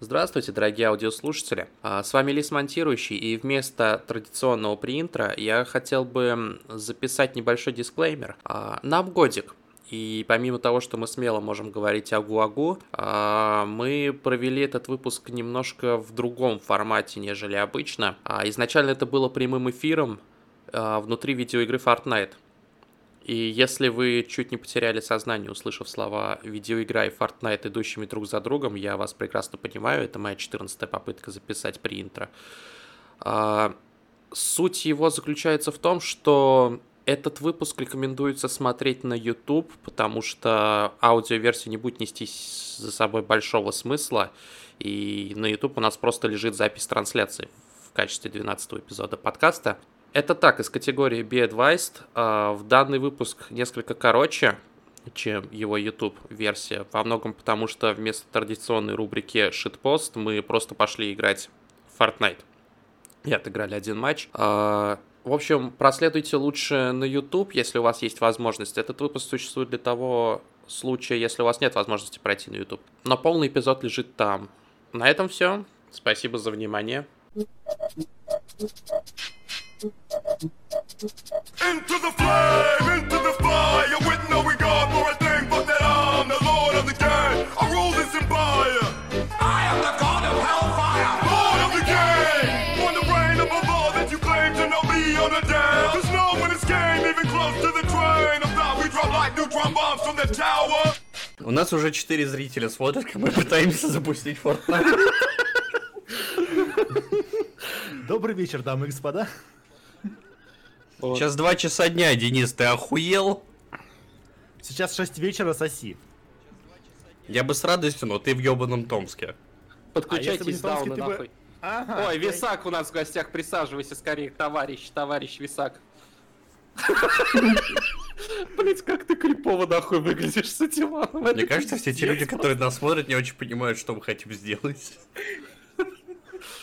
Здравствуйте, дорогие аудиослушатели. А, С вами Лис Монтирующий, и вместо традиционного приинтра я хотел бы записать небольшой дисклеймер. А, Нам годик, и помимо того, что мы смело можем говорить агу-агу, а, мы провели этот выпуск немножко в другом формате, нежели обычно. Изначально это было прямым эфиром внутри видеоигры Fortnite. И если вы чуть не потеряли сознание, услышав слова видеоигра и Fortnite, идущими друг за другом, я вас прекрасно понимаю, это моя 14 попытка записать при интро. А, Суть его заключается в том, что этот выпуск рекомендуется смотреть на YouTube, потому что аудиоверсия не будет нести за собой большого смысла, и на YouTube у нас просто лежит запись трансляции в качестве 12 эпизода подкаста. Это так, из категории Be Advised. А, В данный выпуск несколько короче, чем его YouTube-версия. Во многом потому, что вместо традиционной рубрики Shitpost мы просто пошли играть в Fortnite. И отыграли один матч. А, В общем, проследуйте лучше на YouTube, если у вас есть возможность. Этот выпуск существует для того случая, если у вас нет возможности пройти на YouTube. Но полный эпизод лежит там. На этом все. Спасибо за внимание. Into the flame, into the fire, with no regard for a thing but that I'm the lord of the game. I rule this empire. I am the god of hellfire. Lord of the game. On the reign above all that you claim to know me on a down. There's no one escape, even close to the train of thought. We drop like neutron bombs from the tower. У нас уже четыре зрителя смотрят, как мы пытаемся запустить Fortnite. Добрый вечер, дамы и господа. Сейчас два часа дня, Денис, ты охуел? Сейчас 6 вечера, соси. Я бы с радостью, но ты в ебаном Томске. А Подключайтесь не дауны ты бы- нахуй. Ага. Ой, Висак у нас в гостях, присаживайся скорее, товарищ, товарищ Висак. Блять, как ты крипово нахуй выглядишь с этим. Мне кажется, все те люди, которые нас смотрят, не очень понимают, что мы хотим сделать.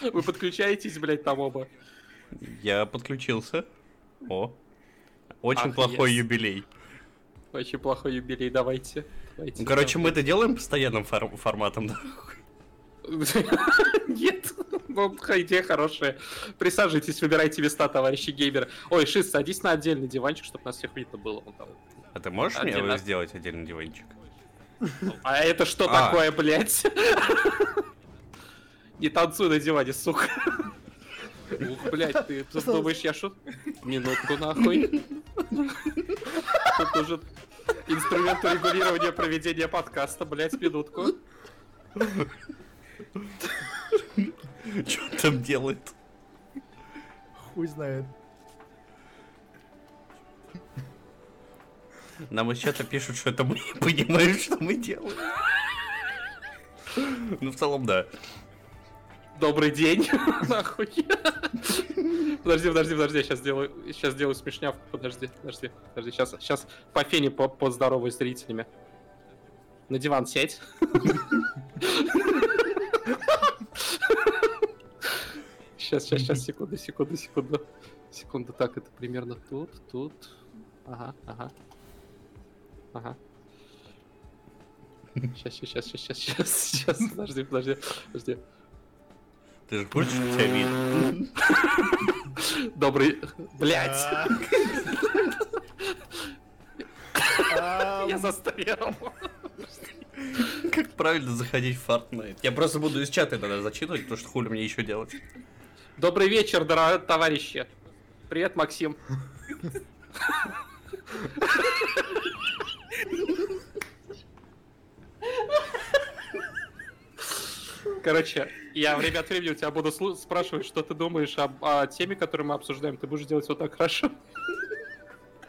Вы подключаетесь, блять, там оба. Я подключился. О. Очень Ах, плохой yes. юбилей. Очень плохой юбилей, давайте. давайте Ну, короче, мы это делаем постоянным фор- форматом, да? Нет, ну, идея хорошая. Присаживайтесь, выбирайте места, товарищи геймеры. Ой, Шиз, садись на отдельный диванчик, чтобы нас всех видно было. А ты можешь мне сделать отдельный диванчик? А это что А. такое, блядь? Не танцуй на диване, сука. Ух, блядь, ты думаешь, я шут? Минутку, нахуй. Тут нужен инструмент регулирования проведения подкаста, блядь, минутку. Что он там делает? Хуй знает. Нам из чата пишут, что это мы не понимаем, что мы делаем. Ну, в целом, да. Добрый день, нахуй. Подожди, подожди, подожди, сейчас сделаю, сейчас сделаю смешнявку, подожди, подожди, подожди, сейчас, сейчас по фене по поздороваюсь с зрителями. На диван сядь. Сейчас, сейчас, сейчас, секунду, секунду, секунду. Секунду, так, это примерно тут, тут. Ага, ага. Ага. Сейчас, сейчас, сейчас, сейчас, сейчас, сейчас, подожди, подожди, подожди. Ты же хочешь, что тебя? Добрый... Блять, я застрял. Как правильно заходить в Fortnite? Я просто буду из чата иногда зачитывать, потому что хули мне еще делать. Добрый вечер, дорогие товарищи. Привет, Максим. Короче, я время от времени у тебя буду спрашивать, что ты думаешь об о теме, которую мы обсуждаем. Ты будешь делать вот так хорошо.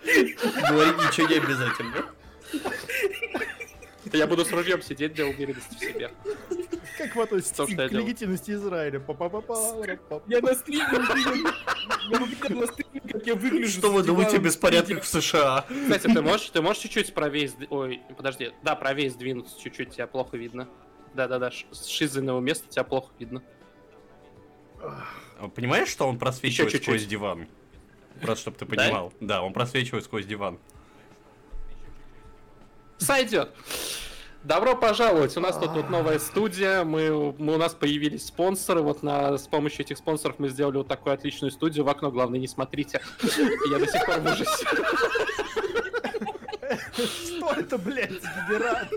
Говорить ничего не обязательно. Я буду с ружьем сидеть для уверенности в себе. Как вы относитесь То, что я к легитимности Израиля? Я на стриме на стриме, как я выгляжу. Что вы думаете о беспорядках в США? Кстати, ты можешь, ты можешь чуть-чуть правее... Ой, подожди. Да, правее сдвинуться чуть-чуть, тебя плохо видно. Да-да-да, с шизанного места тебя плохо видно. А Понимаешь, что он просвечивает чуть-чуть. сквозь диван? Просто чтобы ты Да? понимал. Да, он просвечивает сквозь диван. Сойдет. Добро пожаловать! У нас тут вот новая студия, мы, мы- у нас появились спонсоры, вот на, с помощью этих спонсоров мы сделали вот такую отличную студию, в окно, главное, не смотрите. Я до сих пор в ужасе. Что это, блядь, генерат?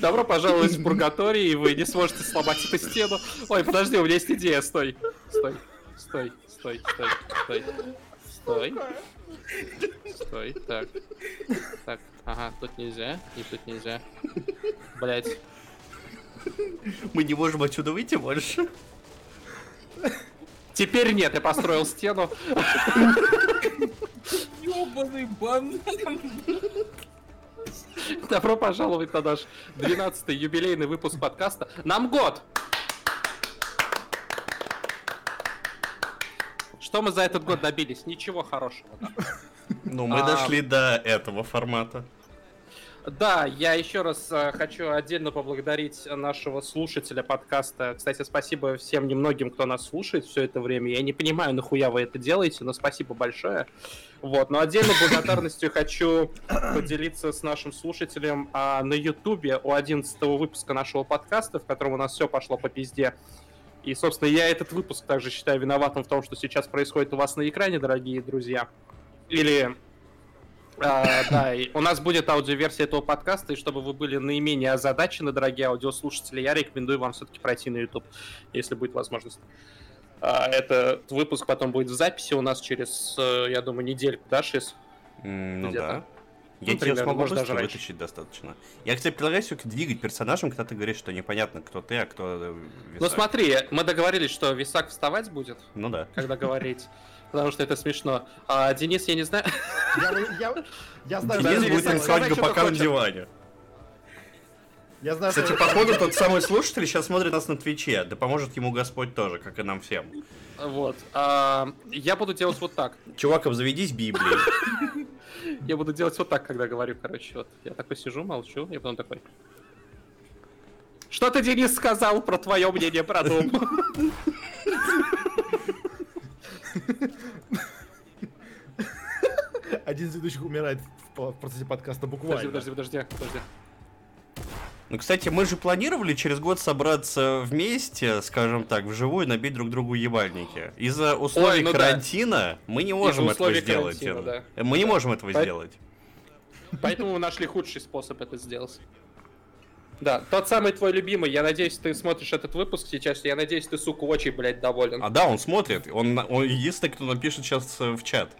Добро пожаловать в Пургаторий, и вы не сможете сломать эту стену. Ой, подожди, у меня есть идея, стой. Стой, стой, стой, стой, стой. Стой. Стой, так. Так, ага, тут нельзя, и тут нельзя. Блять. Мы не можем отсюда выйти больше. Теперь нет, я построил стену. Ёбаный банан. Добро пожаловать на наш 12-й юбилейный выпуск подкаста. Нам год! Что мы за этот год добились? Ничего хорошего. да. Ну, мы А. дошли до этого формата. Да, я еще раз э, хочу отдельно поблагодарить нашего слушателя подкаста. Кстати, спасибо всем немногим, кто нас слушает все это время. Я не понимаю, нахуя вы это делаете, но спасибо большое. Вот, но отдельно благодарностью хочу поделиться с нашим слушателем а, на Ютубе у 11 выпуска нашего подкаста, в котором у нас все пошло по пизде. И, собственно, я этот выпуск также считаю виноватым в том, что сейчас происходит у вас на экране, дорогие друзья. Или а, да, и у нас будет аудиоверсия этого подкаста, и чтобы вы были наименее озадачены, дорогие аудиослушатели, я рекомендую вам все-таки пройти на YouTube, если будет возможность. А, Этот выпуск потом будет в записи у нас через, э, я думаю, недельку, да, Шис? М, Ну да. Ну, Я тебя примерно, смогу даже раньше. вытащить достаточно. Я, кстати, предлагаю все-таки двигать персонажем, когда ты говоришь, что непонятно, кто ты, а кто э, Ну Висак. смотри, мы договорились, что Висак вставать будет, Ну да. когда говорить, потому что это смешно. А Денис, я не знаю... Я, я, я знаю, Денис будет что пока на диване. я знаю, Кстати, что- походу, тот самый слушатель сейчас смотрит нас на Твиче. Да поможет ему Господь тоже, как и нам всем. Вот. А, Я буду делать вот так. Чувак, обзаведись Библией. Я буду делать вот так, когда говорю, короче, вот. Я такой сижу, молчу, и потом такой... Что ты, Денис, сказал про твое мнение про дом? один из ведущих умирает в, процессе подкаста Подожди, буквально. подожди, подожди, подожди. Ну, кстати, мы же планировали через год собраться вместе, скажем так, вживую, набить друг другу ебальники. Из-за условий ну да. карантина мы не можем этого сделать. карантина, Мы не можем этого По- сделать. Поэтому мы нашли худший способ это сделать. Да, тот самый твой любимый, я надеюсь, ты смотришь этот выпуск сейчас, я надеюсь, ты, сука, очень, блядь, доволен. А да, он смотрит. Он, он единственный, кто напишет сейчас э, в чат.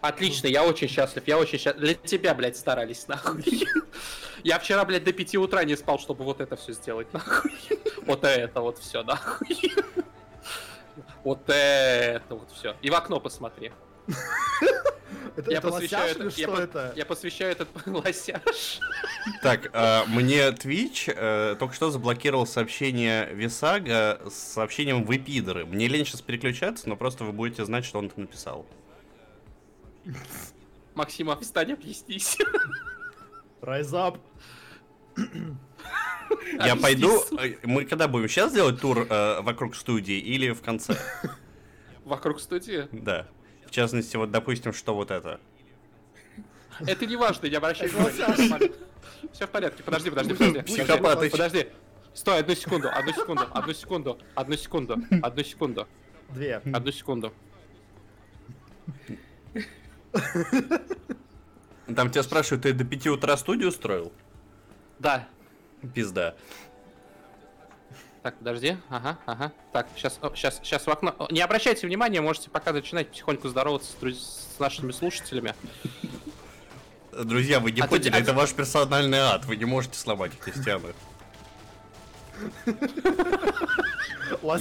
Отлично, я очень счастлив, я очень счастлив. Для тебя, блядь, старались, нахуй. Я вчера, блядь, до 5 утра не спал, чтобы вот это все сделать, нахуй. Вот это вот все, нахуй. Вот это вот все. И в окно посмотри. Это, Я это посвящаю лосяш или это, я, что по- это? я посвящаю этот лосяж. Так, э, мне Twitch э, только что заблокировал сообщение Висага с сообщением «Вы пидоры». Мне лень сейчас переключаться, но просто вы будете знать, что он там написал. Максима, встань, объяснись. Rise up. Я Объяснись. пойду... э, Мы когда будем? Сейчас делать тур э, вокруг студии или в конце? Вокруг студии. Да. В частности, вот, допустим, что вот это. Это не важно, не обращай внимания. Все в порядке, подожди, подожди, подожди. Психопатыч. Подожди. Стой, одну секунду, одну секунду, одну секунду, одну секунду, одну секунду, Две. одну секунду. Там тебя спрашивают, ты до 5 утра студию устроил? Да. Пизда. Так, подожди. Ага, ага. Так, сейчас, сейчас, сейчас в окно. О, Не обращайте внимания, можете пока начинать потихоньку здороваться с, друз- с нашими слушателями. Друзья, вы не А ты- поняли, а это ты- ваш персональный ад, вы не можете сломать эти стены.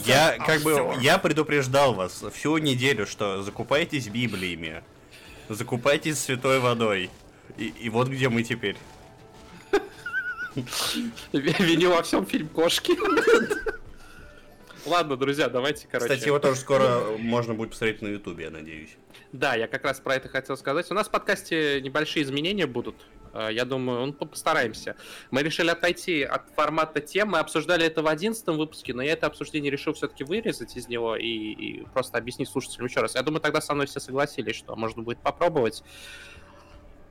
Я А, как бы, я предупреждал вас всю неделю, что закупайтесь библиями, закупайтесь святой водой. И, и вот где мы теперь. Виню во всем фильм кошки. Ладно, друзья, давайте, короче. Кстати, его тоже скоро можно будет посмотреть на ютубе, я надеюсь. Да, я как раз про это хотел сказать. У нас в подкасте небольшие изменения будут. Э, Я думаю, ну, по- постараемся. Мы решили отойти от формата тем. Мы обсуждали это в одиннадцатом выпуске, но я это обсуждение решил все-таки вырезать из него и, и просто объяснить слушателям еще раз. Я думаю, тогда со мной все согласились, что можно будет попробовать.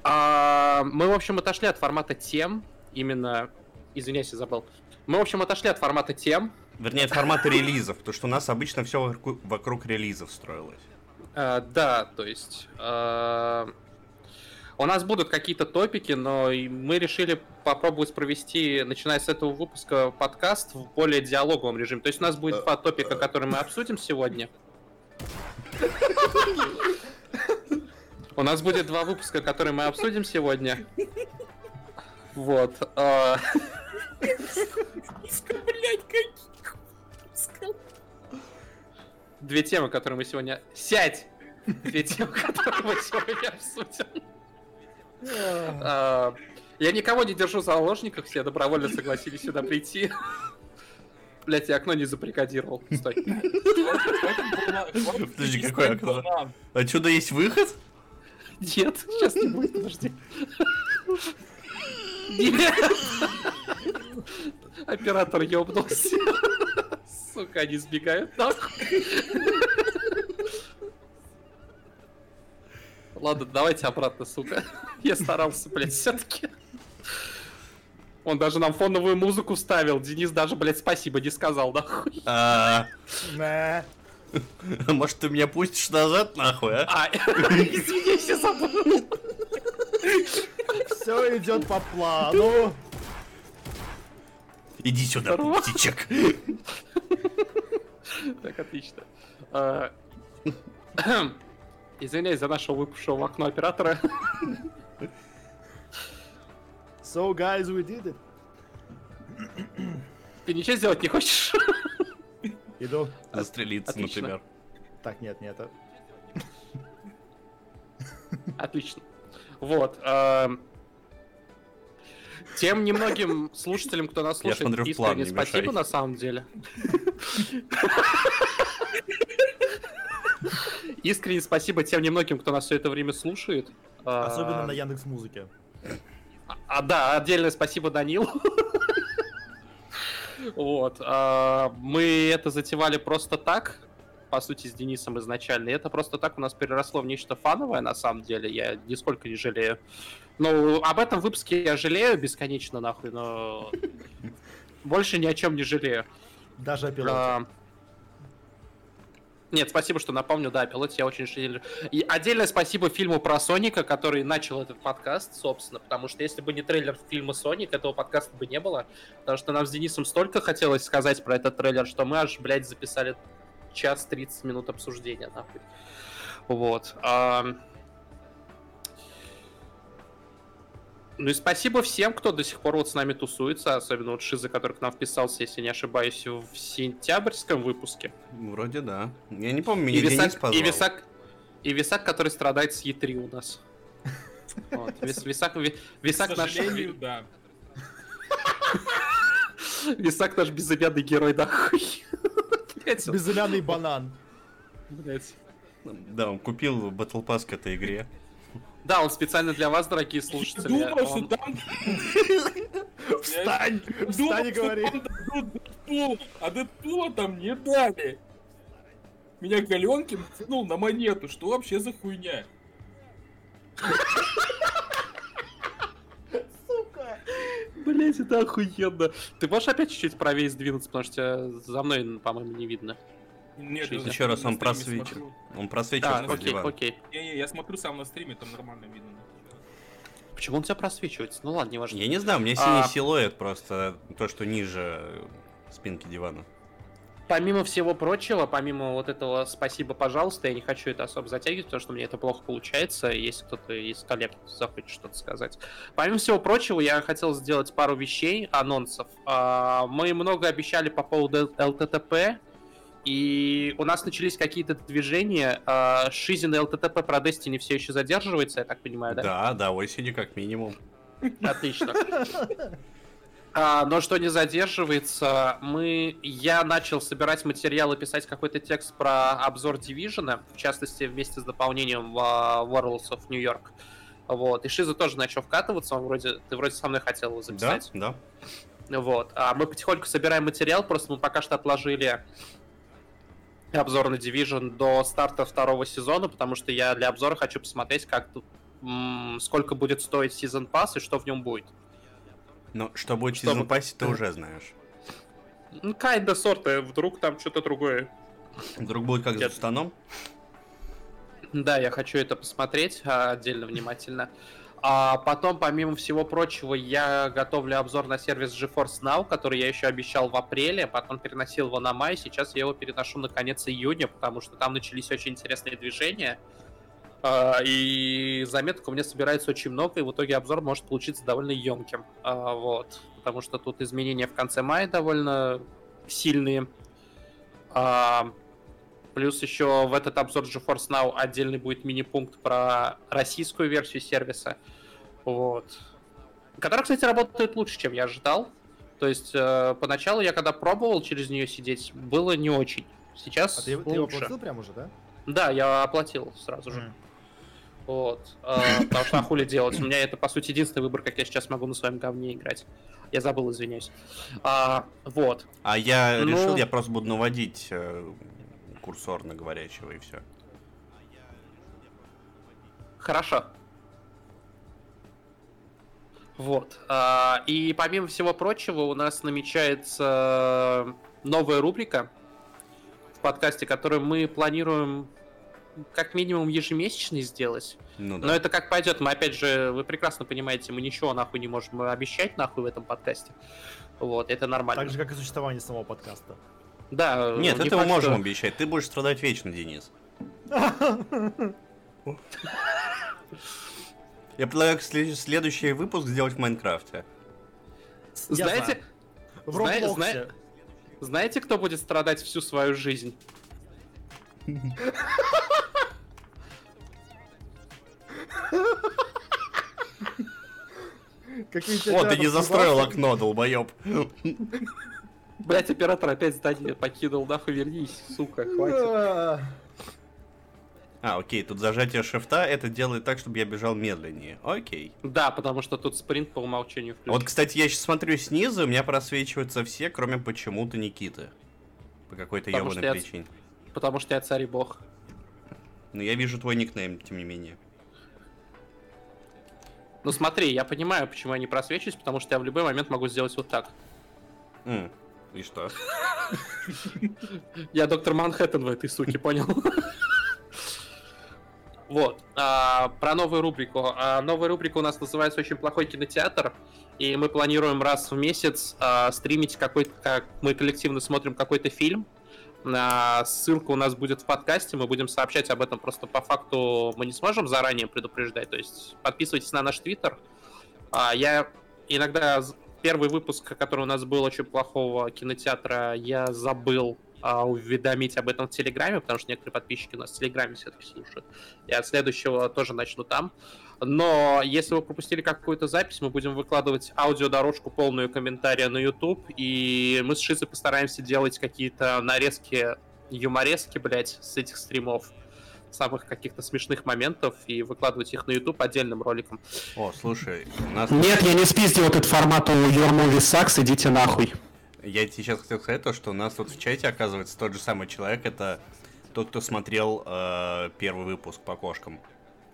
А, мы, в общем, отошли от формата тем, именно... Извиняюсь, я забыл. Мы, в общем, отошли от формата тем. Вернее, от формата релизов, потому что у нас обычно все вокруг, релизов строилось. А, да, то есть... а, у нас будут какие-то топики, но мы решили попробовать провести, начиная с этого выпуска, подкаст в более диалоговом режиме. То есть у нас будет два топика, которые мы обсудим сегодня. У нас будет два выпуска, которые мы обсудим сегодня. Вот. а, Блять, каких? Две темы, которые мы сегодня... Сядь! Две темы, которые мы сегодня обсудим. А, Я никого не держу в заложниках, все добровольно согласились сюда прийти. Блять, я окно не заприкодировал. Стой. Подожди, какое окно? Отсюда есть выход? Нет, сейчас не будет, подожди. Нет. Оператор ёбнулся. Сука, они сбегают нахуй. Ладно, давайте обратно, сука. Я старался, блядь, все-таки. Он даже нам фоновую музыку вставил. Денис даже, блядь, спасибо не сказал, нахуй. А. Может, ты меня пустишь назад, нахуй, а? А, извините, я забыл. Все идет по плану. Иди сюда, Здорово. птичек. Так, отлично. А, Извиняюсь за нашего выпавшего в окно оператора. So, guys, we did it. Ты ничего сделать не хочешь? Иду. Застрелиться, Отлично. например. Так, нет, нет. а- Отлично. Вот. эм, Тем немногим слушателям, кто нас Я слушает, смотрю искренне не спасибо мешай. на самом деле. Искренне спасибо тем немногим, кто нас все это время слушает. Особенно А, на Яндекс Музыке. А, да, отдельное спасибо Данилу. Вот. а, Мы это затевали просто так, по сути, с Денисом изначально. И это просто так у нас переросло в нечто фановое, на самом деле. Я нисколько не жалею. Ну, об этом выпуске я жалею бесконечно, нахуй, но... Больше ни о чем не жалею. Даже о пилоте. А, Нет, спасибо, что напомнил, да, о пилоте я очень жалею. И отдельное спасибо фильму про Соника, который начал этот подкаст, собственно, потому что если бы не трейлер фильма Соник, этого подкаста бы не было, потому что нам с Денисом столько хотелось сказать про этот трейлер, что мы аж, блядь, записали час 30 минут обсуждения, нахуй. Вот. а. Ну и спасибо всем, кто до сих пор вот с нами тусуется, особенно вот Шиза, который к нам вписался, если не ошибаюсь, в сентябрьском выпуске. Вроде да. Я не помню, И меня Денис Висак, позвал. и Висак, и Висак, который страдает с Е3 у нас. Вот. Вис- Висак, Висак наш, да. Висак наш безымянный герой, нахуй. Блять, Безымянный банан. Да, он купил Battle Pass к этой игре. Да, он специально для вас, дорогие Я слушатели. думал, что там... Встань! Думал, Встань и что говори. Дэдпул, а Дэдпула там не дали. Меня Галенкин тянул на монету. Что вообще за хуйня? Блять, это охуенно. Ты можешь опять чуть-чуть правее сдвинуться, потому что тебя за мной, по-моему, не видно. Нет, Жизнь. я Еще раз он просвечен. смотрю. Он просвечивает А, под окей, диван. окей. Не-не, я смотрю сам на стриме, там нормально видно. Почему он тебя просвечивается? Ну ладно, не важно. Я не знаю, у меня синий А. силуэт просто, то, что ниже спинки дивана. Помимо всего прочего, помимо вот этого спасибо, пожалуйста, я не хочу это особо затягивать, потому что мне это плохо получается, если кто-то из коллег захочет что-то сказать. Помимо всего прочего, я хотел сделать пару вещей, анонсов. А, Мы много обещали по поводу ЛТТП, и у нас начались какие-то движения. А, Шизин и ЛТТП про Destiny все еще задерживается, я так понимаю, да? Да, да, осенью как минимум. Отлично. А, но что не задерживается, мы, я начал собирать материалы, писать какой-то текст про обзор Division, в частности, вместе с дополнением в а, Warlords of New York. Вот. И Шиза тоже начал вкатываться, он вроде, ты вроде со мной хотел его Да, записать. да. Вот. А мы потихоньку собираем материал, просто мы пока что отложили обзор на Division до старта второго сезона, потому что я для обзора хочу посмотреть, как сколько будет стоить сезон пасс и что в нем будет. Но что будет в Чтобы- сезон пассе, ты уже знаешь. Ну, kinda сорта, вдруг там что-то другое. Вдруг будет как Я- с Тустаном? Да, я хочу это посмотреть а, отдельно внимательно. А потом, помимо всего прочего, я готовлю обзор на сервис GeForce Now, который я еще обещал в апреле, потом переносил его на май, сейчас я его переношу на конец июня, потому что там начались очень интересные движения. А, И заметок у меня собирается очень много, и в итоге обзор может получиться довольно емким. А, Вот. Потому что тут изменения в конце мая довольно сильные. А, Плюс еще в этот обзор GeForce Now отдельный будет мини-пункт про российскую версию сервиса. Вот. Которая, кстати, работает лучше, чем я ожидал. То есть, э, поначалу я когда пробовал через нее сидеть, было не очень. Сейчас А ты, ты его лучше. оплатил прям уже, да? Да, я оплатил сразу же. Вот. Э, потому что а хули делать? У меня это, по сути, единственный выбор, как я сейчас могу на своем говне играть. Я забыл, извиняюсь. А, вот. А я Ну- решил, я просто буду наводить э, курсор на говорящего и все. Хорошо. Вот. А, И помимо всего прочего, у нас намечается новая рубрика в подкасте, которую мы планируем как минимум ежемесячно сделать. Ну да. Но это как пойдет. Мы, опять же, вы прекрасно понимаете, мы ничего нахуй не можем обещать нахуй в этом подкасте. Вот, это нормально. Так же, как и существование самого подкаста. Да, Нет, не это мы можем что- обещать. Ты будешь страдать вечно, Денис. Я предлагаю след- следующий выпуск сделать в Майнкрафте. Знаете, В Зна- Роблоксе. зна- знаете, кто будет страдать всю свою жизнь? О, ты не застроил окно, долбоеб. Блять, оператор опять здание покинул, нахуй вернись, сука, хватит. А, окей, тут зажатие шифта это делает так, чтобы я бежал медленнее. Окей. Да, потому что тут спринт по умолчанию включен. Вот, кстати, я сейчас смотрю снизу, у меня просвечиваются все, кроме почему-то Никиты. По какой-то ебаной что я- причине. Потому что я царь и бог. Но я вижу твой никнейм, тем не менее. Ну смотри, я понимаю, почему я не просвечусь, потому что я в любой момент могу сделать вот так. М, И что? Я доктор Манхэттен в этой суке, понял? Вот. а, про новую рубрику. А, новая рубрика у нас называется «Очень плохой кинотеатр». И мы планируем раз в месяц а, стримить какой-то... Как мы коллективно смотрим какой-то фильм. А, ссылка у нас будет в подкасте. Мы будем сообщать об этом просто по факту. Мы не сможем заранее предупреждать. То есть подписывайтесь на наш твиттер. А, я иногда... Первый выпуск, который у нас был очень плохого кинотеатра, я забыл а, уведомить об этом в Телеграме, потому что некоторые подписчики у нас в Телеграме все-таки слушают. И от следующего тоже начну там. Но если вы пропустили какую-то запись, мы будем выкладывать аудиодорожку полную комментария на YouTube, и мы с Шизой постараемся делать какие-то нарезки, юморески, блять, с этих стримов самых каких-то смешных моментов и выкладывать их на YouTube отдельным роликом. О, слушай, у нас... Нет, я не спиздил этот формат у Your Movie Sucks, идите нахуй. Я тебе сейчас хотел сказать то, что у нас тут в чате оказывается тот же самый человек, это тот, кто смотрел э, первый выпуск по кошкам.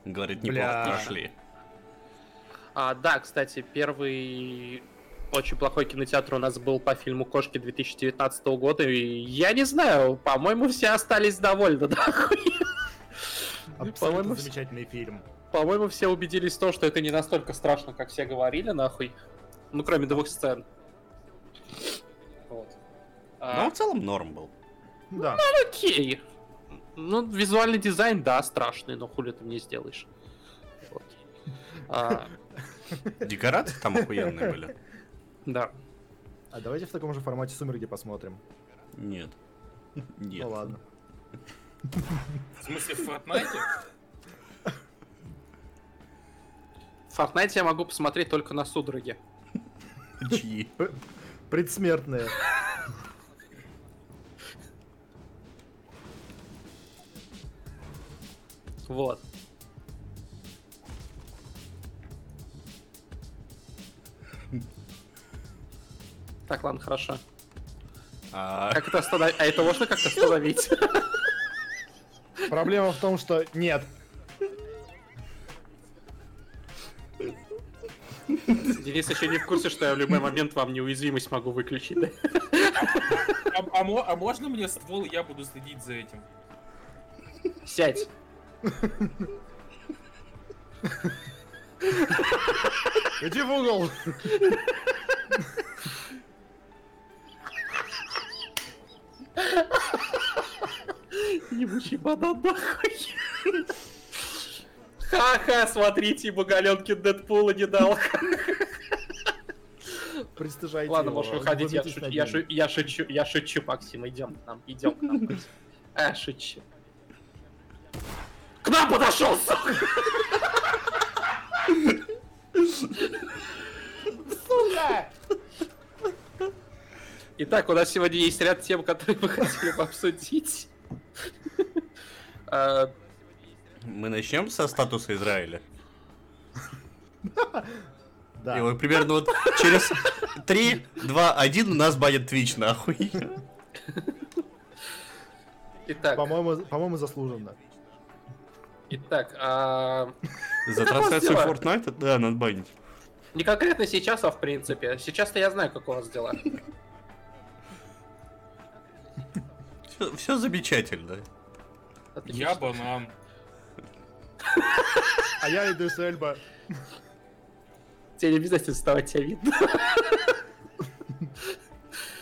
Говорит, неплохо Бля. прошли. А, да, кстати, первый очень плохой кинотеатр у нас был по фильму «Кошки» 2019 года, и я не знаю, по-моему, все остались довольны, нахуй. Абсолютно По-моему, замечательный фильм. По-моему, все убедились в том, что это не настолько страшно, как все говорили, нахуй. Ну, кроме двух сцен. Вот. А, Но в целом норм был. Да. окей. Ну, визуальный дизайн, да, страшный, но хули ты мне сделаешь. Вот. А, Декорации там охуенные были. да. А давайте в таком же формате сумерки посмотрим. Нет. Нет. Ну ладно. В смысле, в Фортнайте? В Fortnite я могу посмотреть только на судороги. Чьи? Предсмертные. Вот. Так, ладно, хорошо. А, Как это остановить? А это можно как-то остановить? Проблема в том, что нет. Денис еще не в курсе, что я в любой момент вам неуязвимость могу выключить? А, а а можно мне ствол, я буду следить за этим? Сядь. Иди в угол. Ебучий банан нахуй. Ха-ха, смотрите, ему Галенкин Дэдпула не дал. Пристыжайте Ладно, можешь выходить, я шучу, я, ним. шу- я шучу, я шучу, Максим, идем к нам, идем к нам. А, шучу. К нам подошел, сука! Итак, у нас сегодня есть ряд тем, которые мы хотели бы обсудить. А, Мы начнем со статуса Израиля. Да. И вот примерно вот через 3, 2, 1 нас банит Twitch, нахуй. Итак, По-моему, по-моему, заслуженно. Итак, а, За трансляцию? Fortnite, да, надо банить. не конкретно сейчас, а в принципе. Сейчас-то я знаю, как у вас дела. Все, замечательно. Отлично. Я банан. А я иду с Эльба. Тебе не обязательно вставать, тебя видно.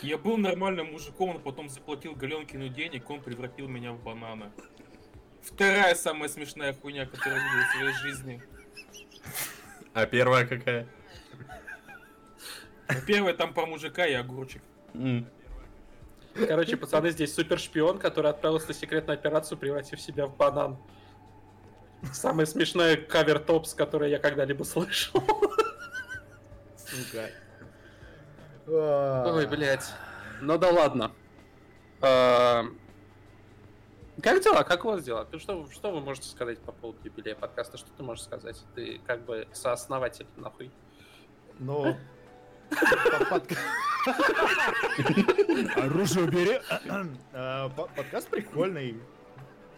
Я был нормальным мужиком, но потом заплатил Галенкину денег, он превратил меня в банана. Вторая самая смешная хуйня, которую я видел в своей жизни. А первая какая? Первая там про мужика и огурчик. Короче, пацаны, здесь супер шпион, который отправился на секретную операцию, превратив себя в банан. Самый смешной кавер топс, который я когда-либо слышал. Сука. Ой, блядь. Ну да ладно. А, Как дела? Как у вас дела? Ты Что, что вы можете сказать по поводу юбилея подкаста? Что ты можешь сказать? Ты как бы сооснователь, нахуй. Ну... под- Оружие убери. По- Подкаст прикольный.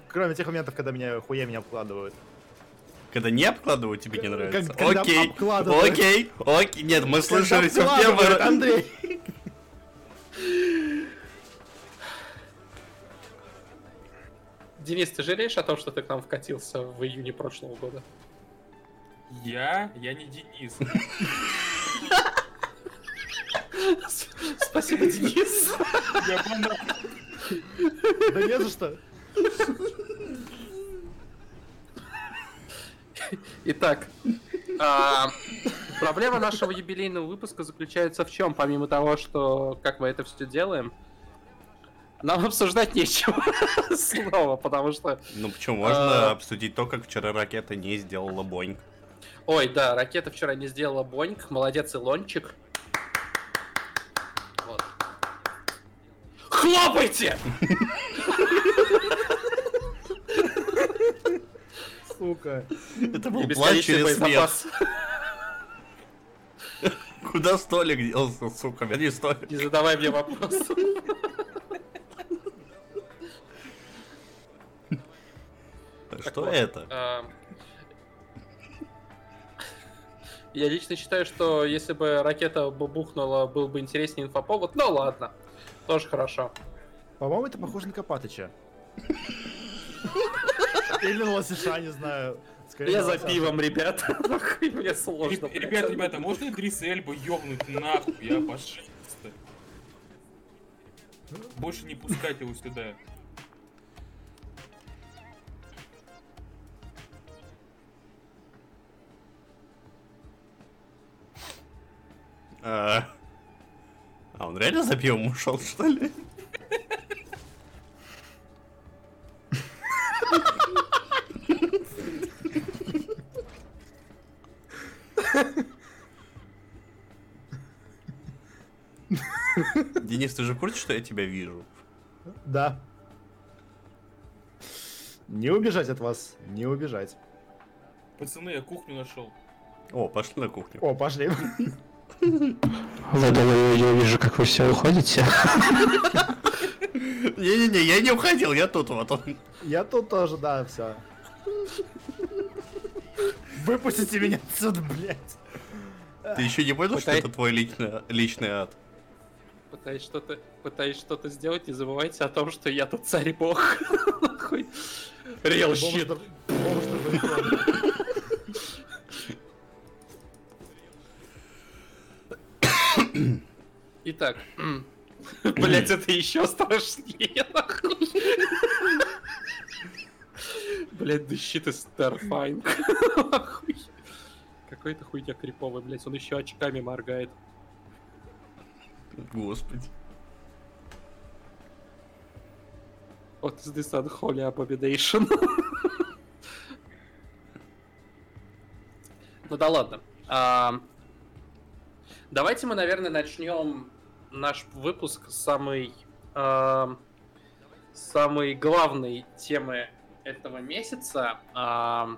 Кроме тех моментов, когда меня хуя меня обкладывают. Когда не обкладывают, тебе не нравится? Окей, окей, окей. Нет, мы слышали все первый раз. Андрей! Денис, ты жалеешь о том, что ты к нам вкатился в июне прошлого года? Я? Я не Денис. Спасибо, Денис. Я банан. Да не за что. Итак, а, проблема нашего юбилейного выпуска заключается в чем? Помимо того, что как мы это все делаем, нам обсуждать нечего снова, потому что... Ну почему, можно А. обсудить то, как вчера ракета не сделала Боинг. Ой, да, ракета вчера не сделала боньк, молодец Илончик. Вот. Хлопайте! Сука. Это был план через смех. Куда столик делся, сука? Верни столик. Не задавай мне вопрос. Что вот. это? А, Я лично считаю, что если бы ракета бы бухнула, был бы интереснее инфоповод. Ну ладно, тоже хорошо. По-моему, это похоже на Копатыча. Или на Лосиша, не знаю. Скорее Я за пивом, ребят. Мне сложно. Ребят, ребята, ребята, можно Идриса Эльба ёбнуть нахуй, я пожалуйста. Больше не пускать его сюда. А а он реально за пивом ушел, что ли? Денис, ты же в курсе, что я тебя вижу? Да. Не убежать от вас, не убежать. Пацаны, я кухню нашел. О, пошли на кухню. О, пошли. Ладно, я вижу, как вы все уходите. Не-не-не, я не уходил, я тут вот. он. Я тут тоже, да, все. Выпустите меня отсюда, блядь. Ты еще не понял, что это твой личный, личный ад? Пытаюсь что-то, пытаюсь что-то сделать, не забывайте о том, что я тут царь бог. Real shit. Итак, блять, это еще страшнее, нахуй. Блять, shit is terrifying. Нахуй. Какой-то хуйня криповый, блять, он еще очками моргает. Господи. What is this unholy abomination? ну да ладно. А, давайте мы, наверное, начнем наш выпуск с самой, а, самой главной темы этого месяца. А,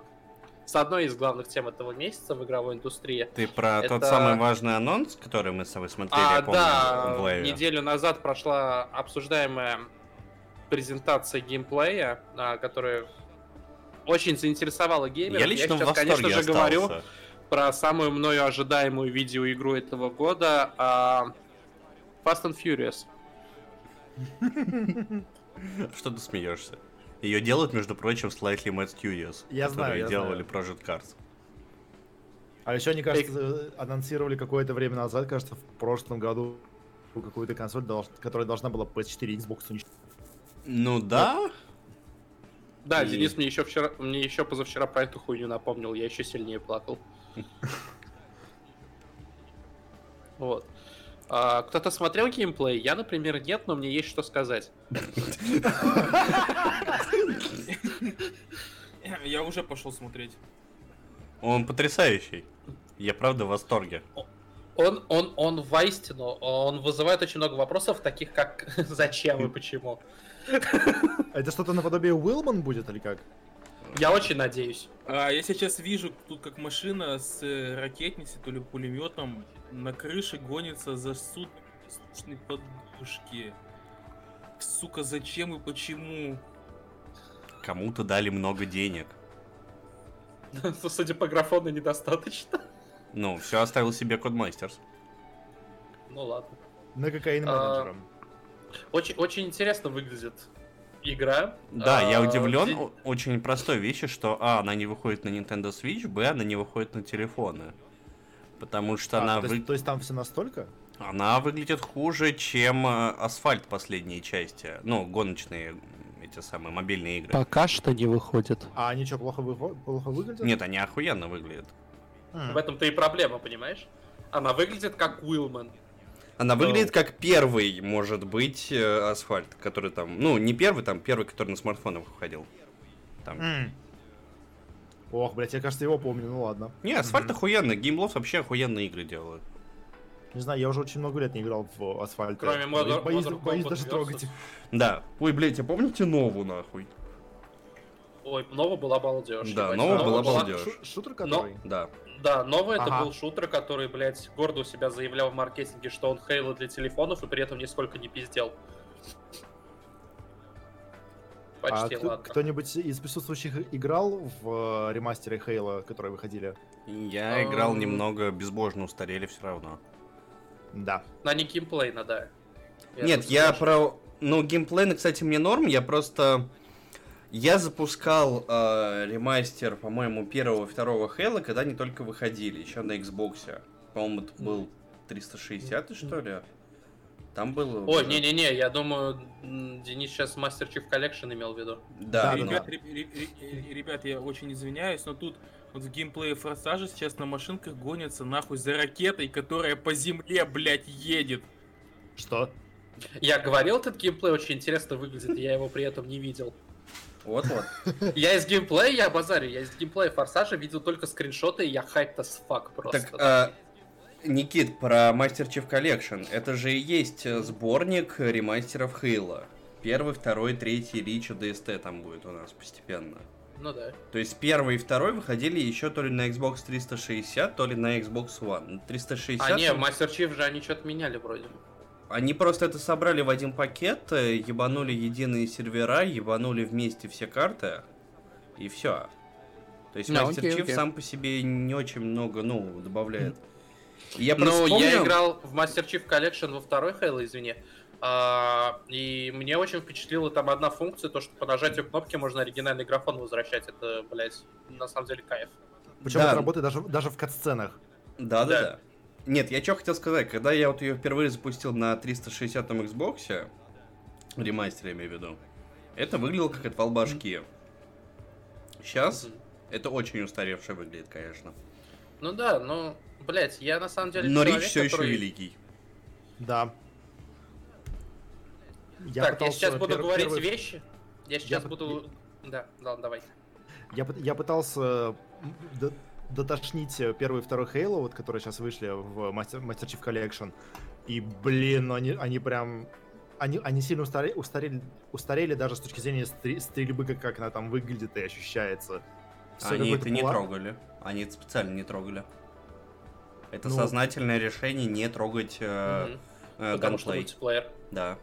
с одной из главных тем этого месяца в игровой индустрии. Ты про тот Это- самый важный анонс, который мы с тобой смотрели, А, я помню, да, в лайве? неделю назад прошла обсуждаемая презентация геймплея, а, которая очень заинтересовала геймеров. Я лично в сейчас, восторге конечно же, говорю остался. Про самую мною ожидаемую видеоигру этого года а, Fast and Furious. Что ты смеешься? Ее делают, между прочим, Slightly Mad Studios, Я которые знаю, я делали знаю. Project Cars. А еще, мне кажется, анонсировали какое-то время назад, кажется, в прошлом году какую-то консоль, долж- которая должна была PS4 и Xbox уничтожить. Ну да, Да, И- Денис мне еще вчера, мне еще позавчера про эту хуйню напомнил, я еще сильнее плакал. Вот. А, кто-то смотрел геймплей? Я, например, нет, но мне есть что сказать. Я уже пошел смотреть. он потрясающий. Я правда в восторге. Он, он, он воистину, он вызывает очень много вопросов, таких как зачем и почему. Это что-то наподобие Уилман будет или как? Я очень надеюсь. А, я сейчас вижу тут как машина с э, ракетницей, то ли пулеметом на крыше гонится за суд суточной подушки. Сука, зачем и почему? Кому-то дали много денег. Судя по графону, недостаточно. Ну, все оставил себе Кодмастерс. Ну ладно. На кокаин менеджером. Очень, очень интересно выглядит игра. Да, я А, удивлен де- о- очень простой вещи, что А, она не выходит на Nintendo Switch, Б, она не выходит на телефоны. Потому что А, она, то, вы- то есть там все настолько? она выглядит хуже, чем э, Асфальт последние части. Ну, гоночные эти самые мобильные игры. Пока что не выходит. А они что, плохо, выхо- плохо выглядят? Нет, они охуенно выглядят. М. В этом-то и проблема, понимаешь? Она выглядит как Уилман. Она выглядит как первый, может быть, э, асфальт, который там. Ну, не первый, там первый, который на смартфонах выходил. Там. М. Ох, блядь, я, кажется, его помню, ну ладно. Не, асфальт охуенно, геймлов вообще охуенные игры делают. Не знаю, я уже очень много лет не играл в асфальт. Кроме Modern- боюсь, Modern боюсь даже трогать. Да. Ой, блядь, а помните нову нахуй? Ой, Нова была балдеж. Да. Нова была балдеж. Шу- Шутер который? Да. Да, это Ага. был шутер, который, блядь, гордо у себя заявлял в маркетинге, что он Хейла для телефонов и при этом нисколько не пиздел. А Почти, кто- ладно. кто-нибудь из присутствующих играл в э, ремастере Хейла, которые выходили? Я играл Ам. немного, безбожно устарели все равно. Да. На не геймплейно, да. Нет, тут я про... Ну, геймплейно, кстати, мне норм, я просто... Я запускал э, ремастер, по-моему, первого и второго Хейла, когда они только выходили, еще на Xbox. По-моему, это был 360, что ли? Там было... Уже- не-не-не, я думаю, Денис сейчас Master Chief Collection имел в виду. Да, Да, ребят, ре- ре- ре- ребят, я очень извиняюсь, но тут вот в геймплее Форсажа сейчас на машинках гонятся нахуй за ракетой, которая по земле, блядь, едет. Что? Я говорил, этот геймплей очень интересно выглядит, я его при этом не видел. Вот-вот. Я из геймплея, я базарю, я из геймплея Форсажа видел только скриншоты, и я хайп as fuck просто. Так, а, Никит, про Master Chief Collection. Это же и есть э, сборник ремастеров Хейла. Первый, второй, третий, Рич и DST там будет у нас постепенно. Ну да. То есть первый и второй выходили еще то ли на Xbox 360, то ли на Xbox One. Ну, 360... А не, Master Chief же они что-то меняли вроде. Они просто это собрали в один пакет, э, ебанули единые сервера, ебанули вместе все карты, и все. То есть Ну, Master Chief окей. сам по себе не очень много, ну, добавляет. Я просто Ну, я вспомнил- играл в Master Chief Collection во второй Halo, извини. А, и мне очень впечатлила там одна функция, то, что по нажатию кнопки можно оригинальный графон возвращать. Это, блядь, на самом деле кайф. Причем Да. это работает даже, даже в катсценах. Да, да, Да. да. Нет, я что хотел сказать, когда я вот ее впервые запустил на 360 Xbox, ремастер я имею в виду, это выглядело как отвал башки. Сейчас это очень устаревшее выглядит, конечно. Ну да, ну, блядь, я на самом деле Но Рич человек, все еще который- великий. Да. Я так, я сейчас буду пер- говорить первый- вещи. Я сейчас пы- буду... Да, да, давай. Я, пыт- я пытался дотошнить э, первый и второй Halo, вот, которые сейчас вышли в Master, Master Chief Collection. И, блин, они, они прям... Они, они сильно устаре- устарели, устарели даже с точки зрения стри- стрельбы, как, как она там выглядит и ощущается. Всё Они это не пла- трогали. Они это специально не трогали. Это Ну- сознательное решение не трогать э, Мгм. э, Потому что ганплей. мультиплеер. Да.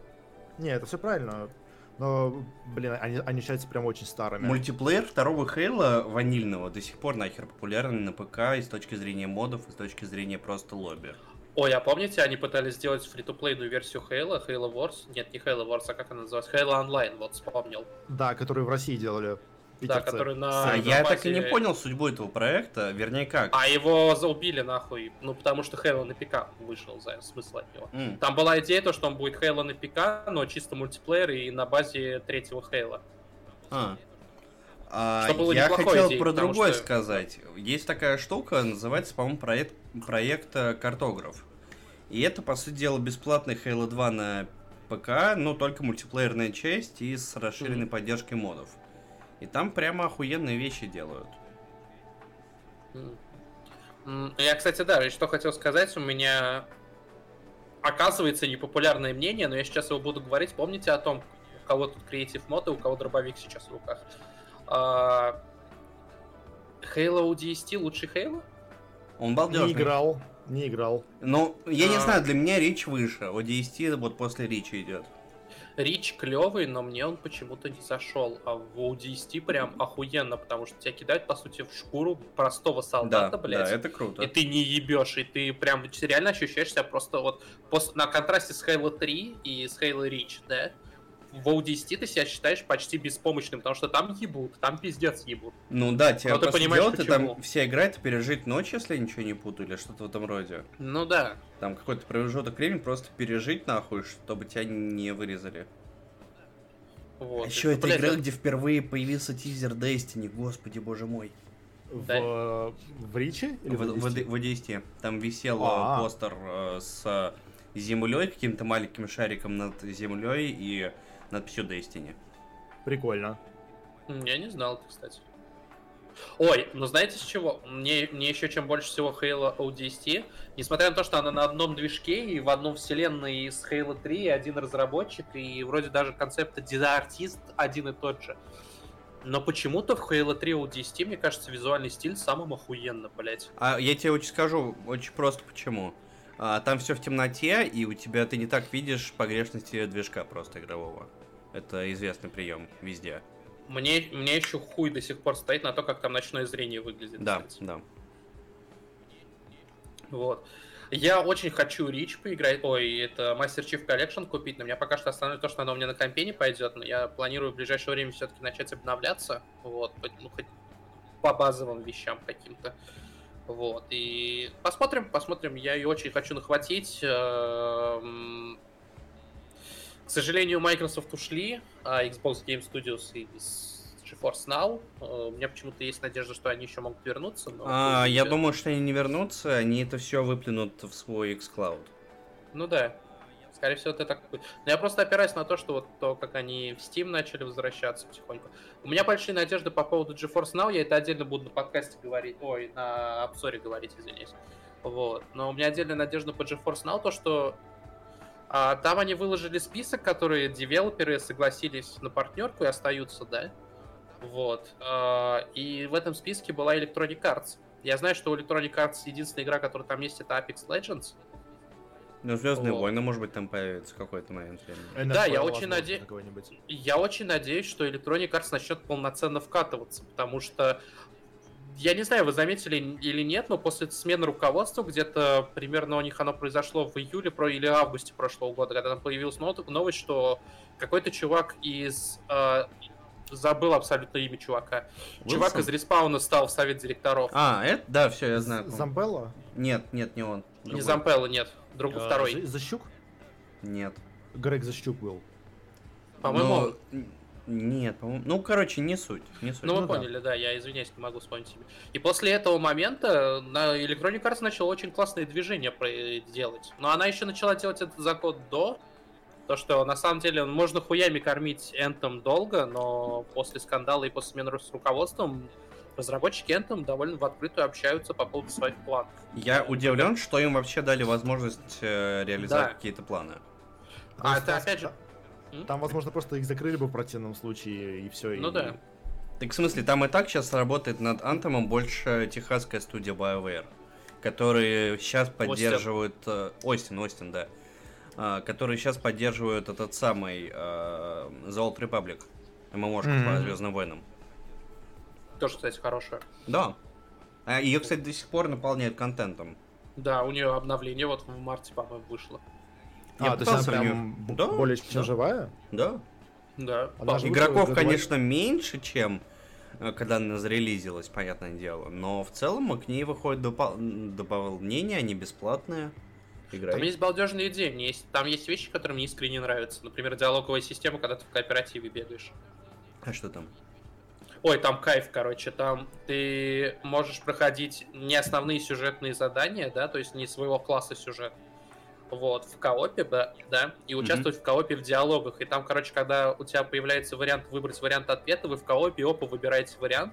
Не, это все правильно. Но, блин, они, они считаются прям очень старыми. Мультиплеер второго Хейла ванильного до сих пор нахер популярный на ПК и с точки зрения модов, и с точки зрения просто лобби. Ой, а помните, они пытались сделать фри-то-плейную версию Halo, Halo Wars? Нет, не Halo Wars, а как она называется? Halo Online, вот вспомнил. Да, которые в России делали. Да, питерцы. который на... А на я так и не понял судьбу этого проекта, вернее как. А его заубили нахуй, ну потому что Halo на ПК вышел, за смысл от него. М, Там была идея, то, что он будет Halo на ПК, но чисто мультиплеер и на базе третьего Halo. а. А, я хотел идеей, про другое что- сказать. Есть такая штука, называется, по-моему, проект, проект э, Картограф. И это, по сути дела, бесплатный Halo 2 на ПК, но только мультиплеерная часть и с расширенной Мгм. поддержкой модов. И там прямо охуенные вещи делают. Я, кстати, да, и что хотел сказать, у меня оказывается непопулярное мнение, но я сейчас его буду говорить. Помните о том, у кого тут креатив мод и у кого дробовик сейчас в руках? А, Halo ODST лучший Halo? Он балдежный. Не играл, не играл. Ну, я не А. знаю, для меня Рич выше. ODST вот после Рича идет. Рич клевый, но мне он почему-то не зашел. А в ODST прям охуенно, потому что тебя кидают, по сути, в шкуру простого Да, солдата, блядь. да, это круто. И ты не ебешь, и ты прям реально ощущаешь себя просто вот пос- на контрасте с Halo 3 и с Halo Reach, да? В ODST ты себя считаешь почти беспомощным, потому что там ебут, там пиздец ебут. Ну да, тебе Но ты по сути понимаешь, дела, ты там вся игра это пережить ночь, если я ничего не путаю, или что-то в этом роде. Ну да. Там какой-то промежуток времени просто пережить нахуй, чтобы тебя не вырезали. Вот. А еще это блядь, игра, где впервые появился тизер Destiny, господи боже мой. В, Да. э, в Риче? Или В, в, в, ODST? в ODST. Там висел А. э, постер э, с землей, каким-то маленьким шариком над землей и надписью Destiny. Прикольно. Я не знал это, кстати. Ой, ну знаете с чего? Мне, мне еще чем больше всего Halo ODST, несмотря на то, что она на одном движке и в одном вселенной с Halo 3 один разработчик, и вроде даже концепт артист один и тот же. Но почему-то в Halo 3 ODST, мне кажется, визуальный стиль самым охуенно, блять. А я тебе очень скажу, очень просто почему. А, там все в темноте, и у тебя ты не так видишь погрешности движка просто игрового. Это известный прием везде. Мне, мне еще хуй до сих пор стоит на то, как там ночное зрение выглядит. Да, кстати. да. Вот. Я очень хочу Рич поиграть. Ой, это Master Chief Collection купить, но меня пока что остановит то, что она у меня на компе не пойдет, но я планирую в ближайшее время все-таки начать обновляться. Вот, ну, хоть по базовым вещам каким-то. Вот, и посмотрим, посмотрим. Я ее очень хочу нахватить. К сожалению, Microsoft ушли, а Xbox Game Studios из GeForce Now. Э, У меня почему-то есть надежда, что они еще могут вернуться. но А, я думаю, что они не вернутся, они это все выплюнут в свой xCloud. Ну да. Скорее всего, это так будет. Но я просто опираюсь на то, что вот то, как они в Steam начали возвращаться потихоньку. У меня большие надежды по поводу GeForce Now. Я это отдельно буду на подкасте говорить. Ой, на обзоре говорить, извиняюсь. Вот. Но у меня отдельная надежда по GeForce Now, то, что а, там они выложили список, которые девелоперы согласились на партнерку и остаются, да? Вот. А, и в этом списке была Electronic Arts. Я знаю, что у Electronic Arts единственная игра, которая там есть, это Apex Legends. Ну, Звездные Вот. войны, может быть, там появится какой-то момент времени. Да, я очень возможно, наде- какой-нибудь. Я очень надеюсь, что Electronic Arts начнет полноценно вкатываться, потому что я не знаю, вы заметили или нет, но после смены руководства, где-то примерно у них оно произошло в июле про, или августе прошлого года, когда там появилась новость, что какой-то чувак из... э, забыл абсолютно имя чувака. Чувак Уилсон? из респауна стал в совет директоров. А, это, да, все, я знаю. Замбелла? Нет, нет, не он. не Другой. Зампелло, нет. Друг Э, второй. За- Защук? Нет. Грег Защук был. По-моему, Но- Нет, по-моему. Ну, короче, не суть. Не суть. Ну, вы Ну да. поняли, да. я извиняюсь, не могу вспомнить имя. И после этого момента на Electronic Arts начала очень классные движения про- делать. Но она еще начала делать это за год до. То, что на самом деле можно хуями кормить Anthem долго, но после скандала и после смены с руководством разработчики Anthem довольно в открытую общаются по поводу своих планов. Я удивлен, что им вообще дали возможность э, реализовать Да. какие-то планы. А Просто это опять же... Там, возможно, просто их закрыли бы в противном случае, и все. Ну да. Так в смысле, там и так сейчас работает над Антомом больше техасская студия BioWare, которые сейчас поддерживают... э, Остин, Остин, да. А, которые сейчас поддерживают этот самый э, The Old Republic. ММОшку по Мгм. Звездным войнам. Тоже, кстати, хорошая. Да. А ее, кстати, до сих пор наполняют контентом. Да, у нее обновление вот в марте, по-моему, вышло. Я А, то есть она прям Да, более чем да. живая? Да. Да. Она же Игроков, конечно, меньше, чем э, когда она зарелизилась, понятное дело. Но в целом к ней выходит допол- дополнение, они бесплатные. Играй. Там есть балдежные идеи, мне есть, там есть вещи, которые мне искренне нравятся. Например, диалоговая система, когда ты в кооперативе бегаешь. А что там? Ой, там кайф, короче, там ты можешь проходить не основные сюжетные задания, да, то есть не своего класса сюжет, вот, в коопе, да, да, и участвовать в коопе в диалогах. И там, короче, когда у тебя появляется вариант выбрать вариант ответа, вы в коопе, опа, выбираете вариант,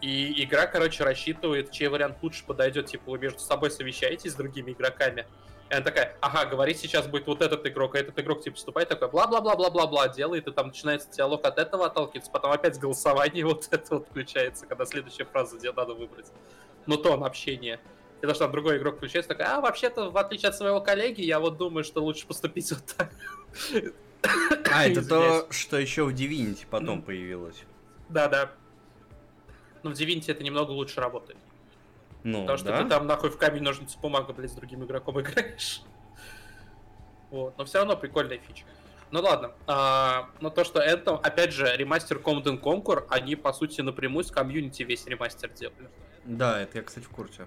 и игра, короче, рассчитывает, чей вариант лучше подойдет, типа вы между собой совещаетесь с другими игроками, и она такая, ага, говорить сейчас будет вот этот игрок, а этот игрок типа вступает такой, бла-бла-бла-бла-бла-бла, делает, и там начинается диалог от этого отталкивается, потом опять голосование вот это вот включается, когда следующая фраза, где надо выбрать. Ну, тон общения. И то, что там другой игрок включается, такой, а, вообще-то, в отличие от своего коллеги, я вот думаю, что лучше поступить вот так. А, это то, что еще в Divinity потом появилось. Да-да. Но в Divinity это немного лучше работает. Ну, Потому что да. ты там нахуй в камень, ножницы, бумага, блядь, с другим игроком играешь. Вот, но все равно прикольная фича. Ну ладно, а, но то, что это, опять же, ремастер Command Conquer, они, по сути, напрямую с комьюнити весь ремастер делали. Да, это я, кстати, в курсе.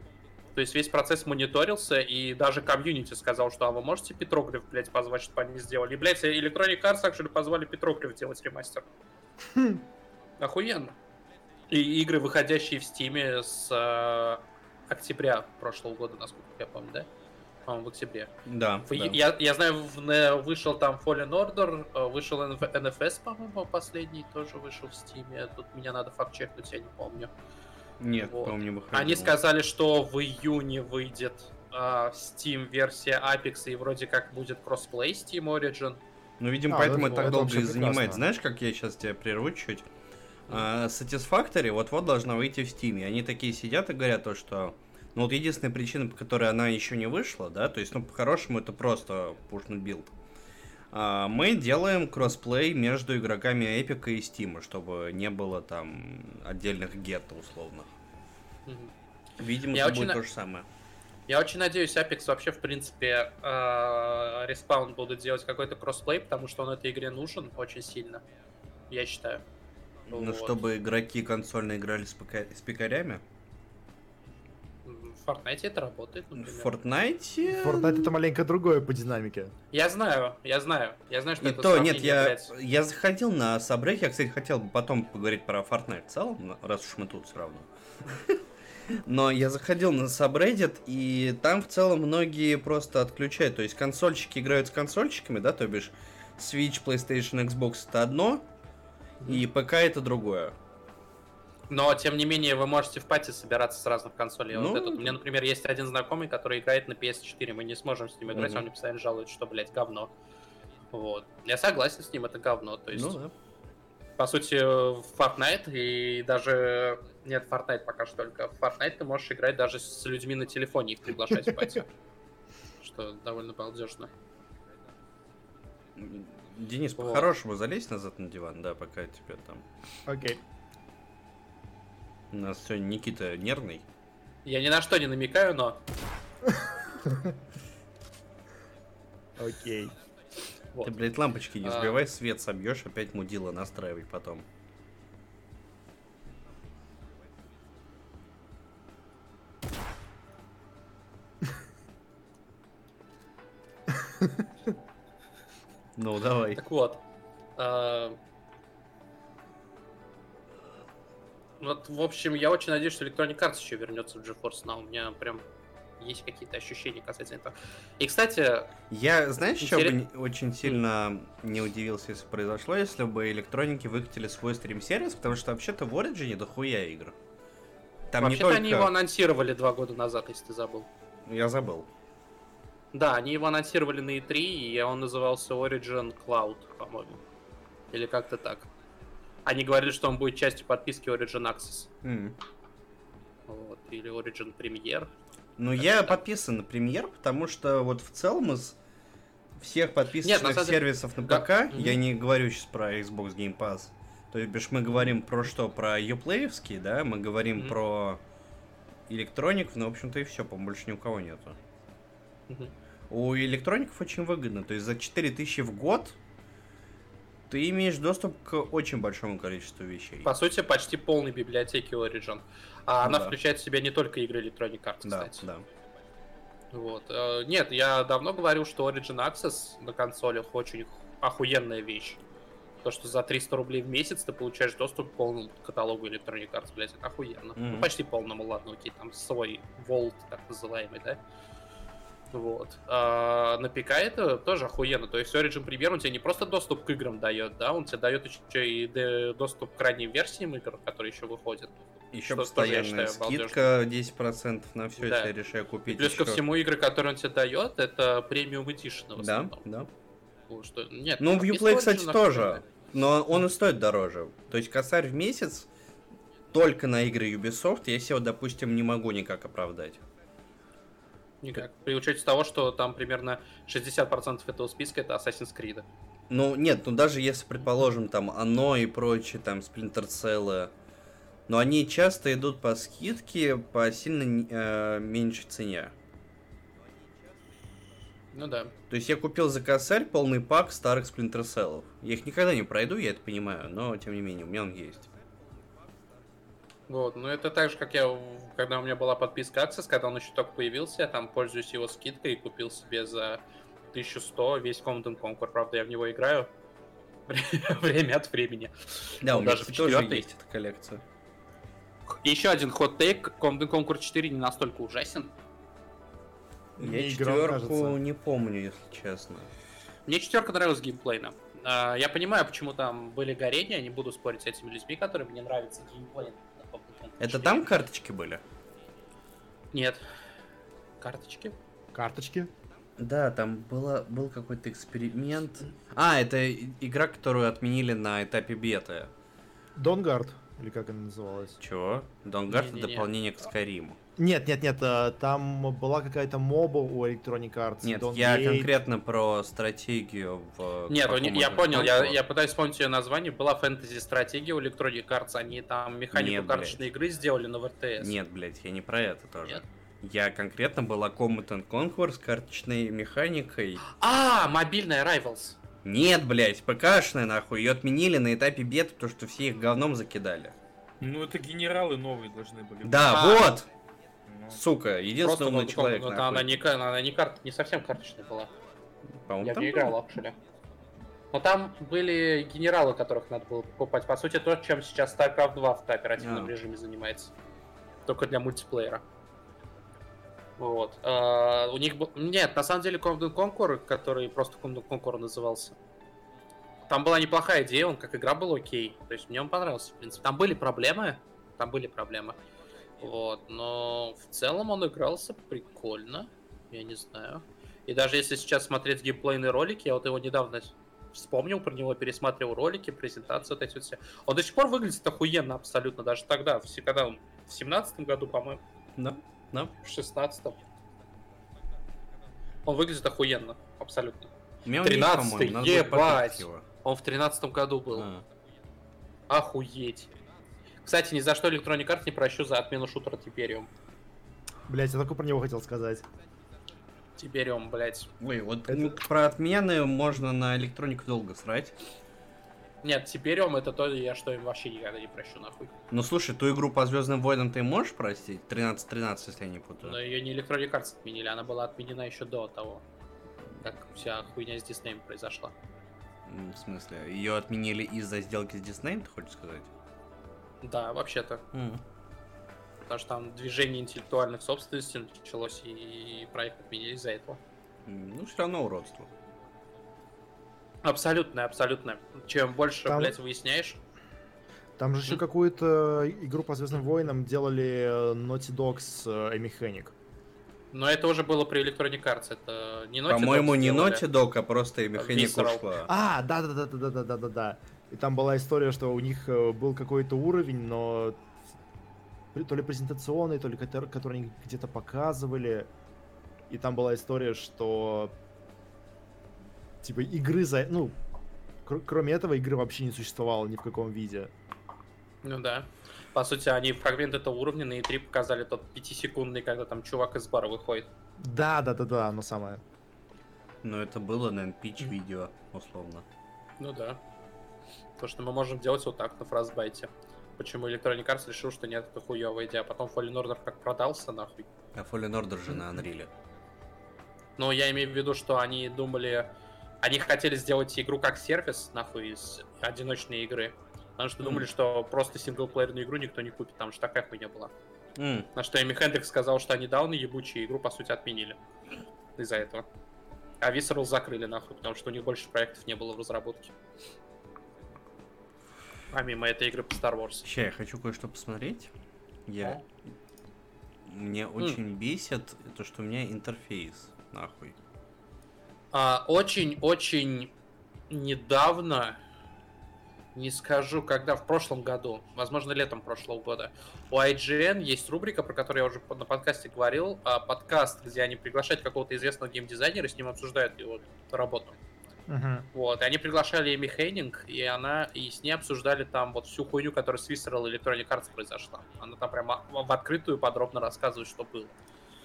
То есть весь процесс мониторился, и даже комьюнити сказал, что а вы можете Петроглиф, блядь, позвать, чтобы они сделали. И, блядь, Electronic Arts actually позвали Петроглиф делать ремастер. Охуенно. И игры, выходящие в Стиме с э, октября прошлого года, насколько я помню, да? По-моему, в октябре. Да. В- да. Я, я знаю, в- вышел там Fallen Order, э, вышел NF NFS, по-моему, последний тоже вышел в Стиме. Тут меня надо факт-чекнуть, я не помню. Нет, Вот. по-моему, не выходило. Они сказали, что в июне выйдет а, Steam версия Apex и вроде как будет кроссплей Steam Origin. Ну, видимо, А, поэтому это- так это долго вообще и занимает. Знаешь, как я сейчас тебя прерву чуть? А, Satisfactory вот-вот должна выйти в Steam. И они такие сидят и говорят то, что... Ну, вот единственная причина, по которой она еще не вышла, да, то есть, ну, по-хорошему, это просто пушный билд. А, мы делаем кроссплей между игроками Epic и Steam, чтобы не было там отдельных гетто условно. Мгм. Видимо, Я это будет на- то же самое. Я очень надеюсь, Apex вообще, в принципе, а, Respawn будут делать какой-то кроссплей, потому что он этой игре нужен очень сильно. Я считаю. Ну, Вот. чтобы игроки консольно играли с, ПК с пикарями. В Fortnite это работает, В например. Fortnite... Fortnite это маленько другое по динамике. Я знаю, я знаю. Я знаю, что И это то, нет, я, я заходил на Сабрейк, я, кстати, хотел бы потом поговорить про Fortnite в целом, раз уж мы тут все равно. Но я заходил на Subreddit, и там в целом многие просто отключают. То есть консольщики играют с консольщиками, да, то бишь Switch, PlayStation, Xbox это одно, и ПК это другое. Но, тем не менее, вы можете в пати собираться с разных консолей. Ну, вот этот, у меня, например, есть один знакомый, который играет на PS4. Мы не сможем с ним играть, Мгм. он мне постоянно жалует, что, блядь, говно. Вот. Я согласен с ним, это говно. То есть, Ну да. по сути, в Fortnite и даже... Нет, Fortnite пока что только. В Fortnite ты можешь играть даже с людьми на телефоне, их приглашать в пати. Что довольно балдежно. Денис, по-хорошему залезь назад на диван, да, пока тебе там. Окей. У нас сегодня Никита нервный. Я ни на что не намекаю, но... Окей. Вот. Ты, блядь, лампочки не А. сбивай, свет собьешь, опять мудила настраивай потом. Ну, давай. Так вот. а, Вот, в общем, я очень надеюсь, что Electronic Arts еще вернется в GeForce Now. У меня прям есть какие-то ощущения касательно этого. И, кстати, Я, знаешь, бы Интерес- не- очень сильно не удивился, если произошло, если бы электроники выкатили свой стрим-сервис, потому что вообще-то в Origin дохуя игр. Там не вообще-то только... они его анонсировали два года назад, если ты забыл. Я забыл. Да, они его анонсировали на E3, и он назывался Origin Cloud, по-моему. Или как-то так. Они говорили, что он будет частью подписки Origin Access. М. Вот. Или Origin Premier. Ну, я подписан на премьер, потому что вот в целом из всех подписанных Нет, на самом сервисов на Да. ПК, Мгм. я не говорю сейчас про Xbox Game Pass, то есть мы говорим про что? Про Uplay, да? Мы говорим Мгм. про электроников, но, в общем-то, и все, по больше ни у кого нету. Мгм. У электроников очень выгодно, то есть за 4000 в год ты имеешь доступ к очень большому количеству вещей. По сути, почти полной библиотеки Origin. А она Да. включает в себя не только игры Electronic Arts, Да, кстати. да. Вот. Э, Нет, я давно говорил, что Origin Access на консолях очень охуенная вещь. То, что за 300 рублей в месяц ты получаешь доступ к полному каталогу Electronic Arts, блядь, это охуенно. Ну, Мгм. почти полному, ладно, окей, там свой Vault, так называемый, да? Вот. А на ПК это тоже охуенно. То есть Origin Premier он тебе не просто доступ к играм дает, да, он тебе дает еще и доступ к ранним версиям игр, которые еще выходят. Еще Что тоже, постоянная считаю, балдежно. скидка 10% на все, Да. если я решаю купить. Плюс ко ещё. всему игры, которые он тебе дает, это премиум Edition Да, да. Что... Нет, Ну, в Uplay, кстати, тоже. Но он и стоит дороже. То есть косарь в месяц только на игры Ubisoft я себе, допустим, не могу никак оправдать. Никак. При учете того, что там примерно 60% этого списка это Assassin's Creed. Ну, нет, ну даже если, предположим, там оно и прочее, там Splinter Cell, но они часто идут по скидке по сильно э, меньшей цене. Ну да. То есть я купил за косарь полный пак старых Splinter Cell. Я их никогда не пройду, я это понимаю, но тем не менее, у меня он есть. Вот, ну это так же, как я, когда у меня была подписка Access, когда он еще только появился, я там пользуюсь его скидкой и купил себе за 1100 весь Command Conquer. Правда, я в него играю время от времени. Да, у меня даже в тоже есть эта коллекция. Еще один хот-тейк. Command Conquer 4 не настолько ужасен. Я Не четверку не помню, если честно. Мне четверка нравилась геймплейно. А, Я понимаю, почему там были горения, не буду спорить с этими людьми, которым мне нравится геймплей. Это 4. там карточки были? Нет. Карточки? Карточки. Да, там было, был какой-то эксперимент. А, это игра, которую отменили на этапе беты. Донгард, или как она называлась? Чего? Донгард Не-не-не. дополнение к Скайриму. Нет, нет, нет, э, там была какая-то моба у Electronic Arts. Нет, Don't я Gate. конкретно про стратегию в... Нет, каком не- я это понял, я, я пытаюсь вспомнить ее название. Была фэнтези-стратегия у Electronic Arts, они там механику Нет, карточной игры сделали на ВРТС. Нет, блядь, я не про это тоже. Нет? Я конкретно была Combat and Conquer с карточной механикой. А, мобильная Rivals. Нет, блядь, ПКшная нахуй. Ее отменили на этапе бет, потому что все их говном закидали. Ну, это генералы новые должны были. Да, А. вот! Ну, Сука, единственный умный человек, но нахуй. она не, она не, карт, не совсем карточная была. По-моему, Я там был. играл, actually. Но там были генералы, которых надо было покупать. По сути, то, чем сейчас StarCraft 2 в кооперативном А. режиме занимается. Только для мультиплеера. Вот. А, у них был... Нет, на самом деле Command Conquer, который просто Command Conquer назывался, там была неплохая идея, он как игра был окей. То есть мне он понравился, в принципе. Там были проблемы, там были проблемы. Вот, но в целом он игрался прикольно, я не знаю. И даже если сейчас смотреть геймплейные ролики, я вот его недавно вспомнил про него, пересматривал ролики, презентации вот эти вот все. Он до сих пор выглядит охуенно абсолютно, даже тогда, когда он в семнадцатом году, по-моему, Да, да. в шестнадцатом. Он выглядит охуенно, абсолютно. У меня он есть, 13-й, по-моему, надо будет ебать! потыкать его. Он в тринадцатом году был. А. Охуеть. Кстати, ни за что Electronic Arts не прощу за отмену шутера Тибериум. Блять, я только про него хотел сказать. Тибериум, блядь. Ой, вот Это- м, про отмены можно на электронику долго срать. Нет, Тибериум это то, я что им вообще никогда не прощу, нахуй. Ну слушай, ту игру по Звездным войнам ты можешь простить? 13-13, если я не путаю. Но ее не Electronic Arts отменили, она была отменена еще до того, как вся хуйня с Диснеем произошла. В смысле, ее отменили из-за сделки с Диснеем, ты хочешь сказать? Да, вообще-то. М. Потому что там движение интеллектуальных собственностей началось, и проект отменили из-за этого. Ну, все равно уродство. Абсолютно, абсолютно. Чем больше, Там... блядь, выясняешь, там же еще mm. какую-то игру по Звездным войнам делали э, Naughty Dog с э, Mechanic. Но это уже было при Electronic Arts, это не Naughty По-моему, Dog не делали. Naughty Dog, а просто Mechanic а, Visceral. ушла. А, да-да-да-да-да-да-да-да. И там была история, что у них э, был какой-то уровень, но то ли презентационный, то ли который они где-то показывали. И там была история, что типа игры за, ну, кр- кроме этого игры вообще не существовало ни в каком виде. Ну да. По сути, они фрагмент этого уровня на E3 показали тот 5-секундный, когда там чувак из бара выходит. Да, да, да, да, оно самое. Но это было, наверное, пич-видео, условно. Ну да. То, что мы можем делать вот так на фразбайте. Почему Electronic Arts решил, что нет, это хуёвая идея, а потом Fallen Order как продался, нахуй. А Fallen Order же на Unreal. Но я имею в виду, что они думали... Они хотели сделать игру как сервис, нахуй, из одиночной игры. Потому что думали, Мгм. что просто синглплеерную игру никто не купит, там же такая хуйня была. М, На что Эми Хендрикс сказал, что они дауны ебучие, игру, по сути, отменили. Из-за этого. А Visceral закрыли, нахуй, потому что у них больше проектов не было в разработке. Помимо этой игры по Star Wars. Ща, я хочу кое-что посмотреть. Я... Мне очень бесит то, что у меня интерфейс, нахуй. А, Очень-очень недавно, не скажу, когда, в прошлом году, возможно, летом прошлого года, у IGN есть рубрика, про которую я уже на подкасте говорил, а, подкаст, где они приглашают какого-то известного геймдизайнера, и с ним обсуждают его работу. Вот, и они приглашали Эми Хейнинг, и она, и с ней обсуждали там вот всю хуйню, которая с Visceral Electronic Arts произошла. Она там прямо в открытую подробно рассказывает, что было.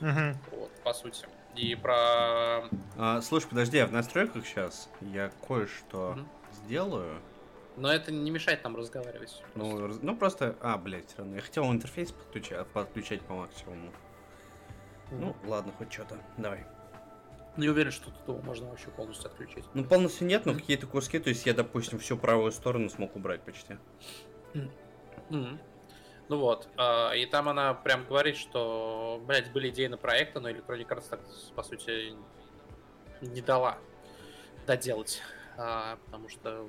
Мгм. Вот, по сути. И про... А, слушай, подожди, а в настройках сейчас я кое-что Мгм. сделаю. Но это не мешает нам разговаривать. Ну, раз- ну просто... А, блядь, все равно. Я хотел интерфейс подключать, подключать по максимуму. Ну, ладно, хоть что-то. Давай. Не уверен, что тут его можно вообще полностью отключить. Ну, полностью нет, но какие-то куски, то есть я, допустим, всю правую сторону смог убрать почти. Мгм. Ну вот, а, и там она прям говорит, что, блядь, были идеи на проекты, но Electronic Arts так, по сути, не дала доделать, А, потому что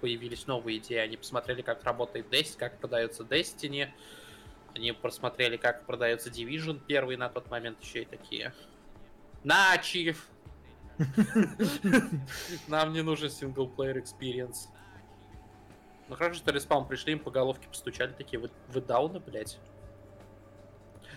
появились новые идеи, они посмотрели, как работает Destiny, как продается Destiny, они просмотрели, как продается Division первый на тот момент еще и такие. Nah, chief! Нам не нужен single-player experience. Ну хорошо, что Respawn пришли, им по головке постучали, такие, вы, вы дауны, блядь.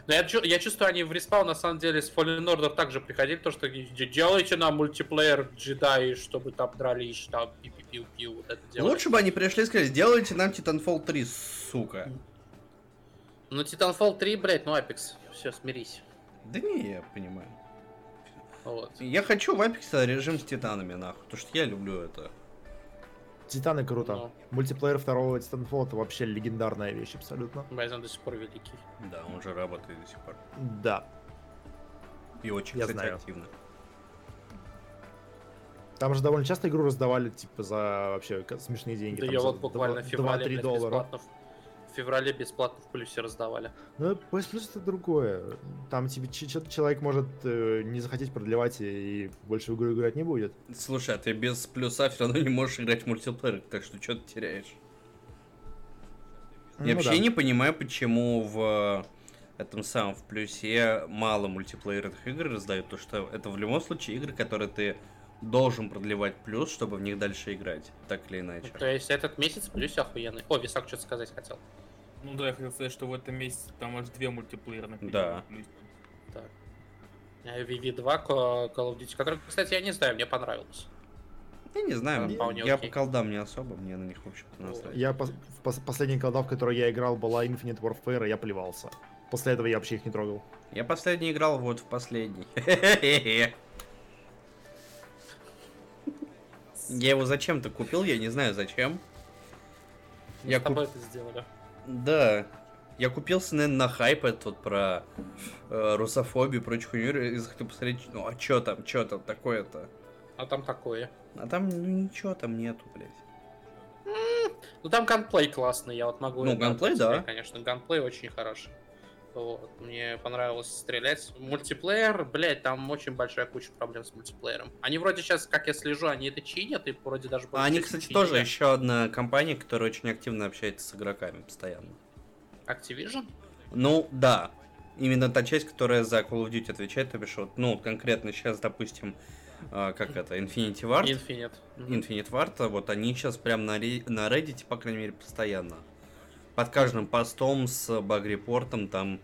Но я, я чувствую, они в Respawn на самом деле с Fallen Order также приходили, то что «Де- делайте нам мультиплеер джедаи, чтобы там дрались, там пи-пи-пиу-пиу, вот это делать. Лучше бы они пришли и сказали, сделайте нам Titanfall 3, сука. Ну Titanfall 3, блядь, ну Apex, все, смирись. Да не, я понимаю. Вот. Я хочу в Apex режим с титанами, нахуй, потому что я люблю это. Титаны круто. Ну. Мультиплеер второго Titanfall это вообще легендарная вещь абсолютно. Байзон до сих пор великий. Да, он же работает до сих пор. Да. И очень, Я кстати, знаю. активно. Там же довольно часто игру раздавали, типа, за вообще смешные деньги. Да там я вот буквально в феврале, 2-3 блядь, доллара. бесплатно, в- в феврале бесплатно в плюсе раздавали. Ну, PS Plus это другое. Там тебе человек может э, не захотеть продлевать и больше в игру играть не будет. Слушай, а ты без плюса все равно не можешь играть в мультиплеер, так что что ты теряешь? Я Ну вообще да. не понимаю, почему в этом самом в плюсе мало мультиплеерных игр раздают, то что это в любом случае игры, которые ты должен продлевать плюс, чтобы в них дальше играть, так или иначе. То есть этот месяц в плюсе охуенный. О, Висак что-то сказать хотел. Ну да, я хотел сказать, что в этом месяце там аж две мультиплеерных. Да. Так. VV2 Call of Duty, который, кстати, я не знаю, мне понравилось. Я не знаю, Да, вполне я окей. по колдам не особо, мне на них, в общем-то, насрать. Я в пос- последняя колда, в которой я играл, была Infinite Warfare, и я плевался. После этого я вообще их не трогал. Я последний играл вот в последний. Я его зачем-то купил, я не знаю зачем. Мы Я с тобой это сделали. Да. Я купился, наверное, на хайп этот вот про э, русофобию и прочую хуйню. И захотел посмотреть, ну а чё там, чё там такое-то? А там такое. А там ну, ничего там нету, блядь. Ну там ганплей классный, я вот могу... Ну, ганплей, да. Конечно, ганплей очень хороший. Вот. Мне понравилось стрелять. Мультиплеер, блять, там очень большая куча проблем с мультиплеером. Они вроде сейчас, как я слежу, они это чинят, и вроде даже... А они, кстати, чинили. тоже еще одна компания, которая очень активно общается с игроками постоянно. Activision? Ну, да. Именно та часть, которая за Call of Duty отвечает, то бишь, вот, ну, конкретно сейчас, допустим, э, как это, Infinity Ward, Infinite. Infinite Ward, вот они сейчас прям на, на Reddit, по крайней мере, постоянно. Под каждым постом с баг-репортом там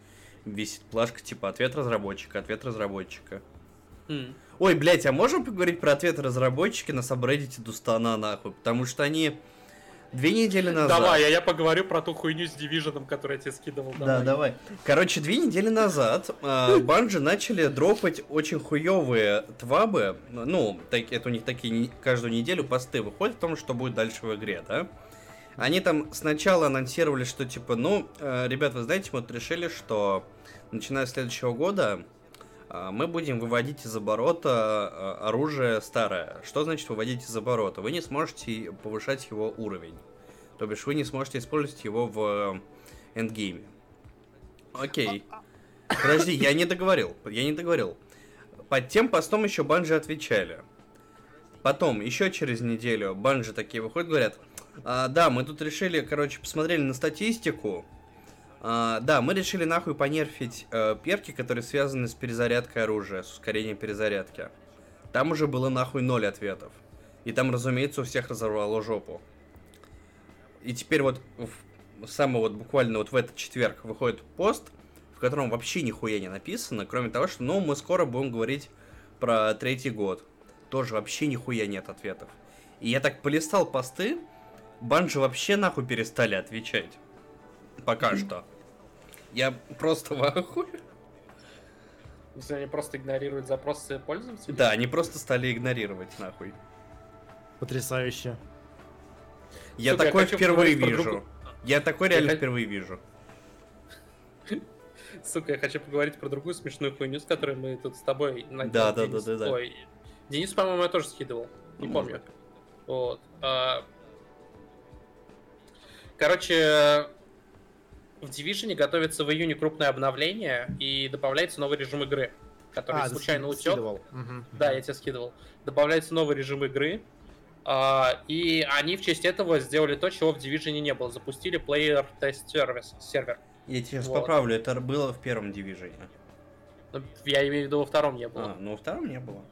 висит плашка типа ответ разработчика, ответ разработчика. М. Ой, блять, а можем поговорить про ответ разработчика на сабреддите Дустана нахуй? Потому что они две недели назад... Давай, а я поговорю про ту хуйню с Division, которую я тебе скидывал. Да, давай. Короче, две недели назад э, Банжи начали дропать очень хуевые твабы. Ну, так- это у них такие каждую неделю посты выходят о том, что будет дальше в игре, да? Они там сначала анонсировали, что типа, ну, э, ребят, вы знаете, мы вот решили, что начиная с следующего года э, мы будем выводить из оборота э, оружие старое. Что значит выводить из оборота? Вы не сможете повышать его уровень. То бишь вы не сможете использовать его в эндгейме. Окей. Подожди, я не договорил. Я не договорил. Под тем постом еще Банжи отвечали. Потом, еще через неделю, Банжи такие выходят, говорят, «А, да, мы тут решили, короче, посмотрели на статистику. А, да, мы решили нахуй понерфить э, перки, которые связаны с перезарядкой оружия, с ускорением перезарядки. Там уже было нахуй ноль ответов. И там, разумеется, у всех разорвало жопу. И теперь вот в, самый вот буквально вот в этот четверг выходит пост, в котором вообще нихуя не написано, кроме того, что ну мы скоро будем говорить про третий год. Тоже вообще нихуя нет ответов. И я так полистал посты, банжи вообще нахуй перестали отвечать. Пока что. Я просто в ахуе. Если они просто игнорируют запросы пользователей. Да, они просто стали игнорировать нахуй. Потрясающе. Я Сука, я такое хочу впервые вижу. другую- Я такой Я реально хот- впервые вижу. Сука, я хочу поговорить про другую смешную хуйню, с которой мы тут с тобой на Да, да, да, да, да. Ой, Денис, по-моему, я тоже скидывал. Не помню. Вот. Короче, в Division готовится в июне крупное обновление и добавляется новый режим игры, который А, ты случайно ски- утек. скидывал. Да, я тебе скидывал. Добавляется новый режим игры. а, и они в честь этого сделали то, чего в Division не было. Запустили Player Test Service, сервер. Я тебя сейчас Вот. поправлю, это было в первом дивизионе. Ну, Я имею в виду во втором не было. А, ну во втором не было.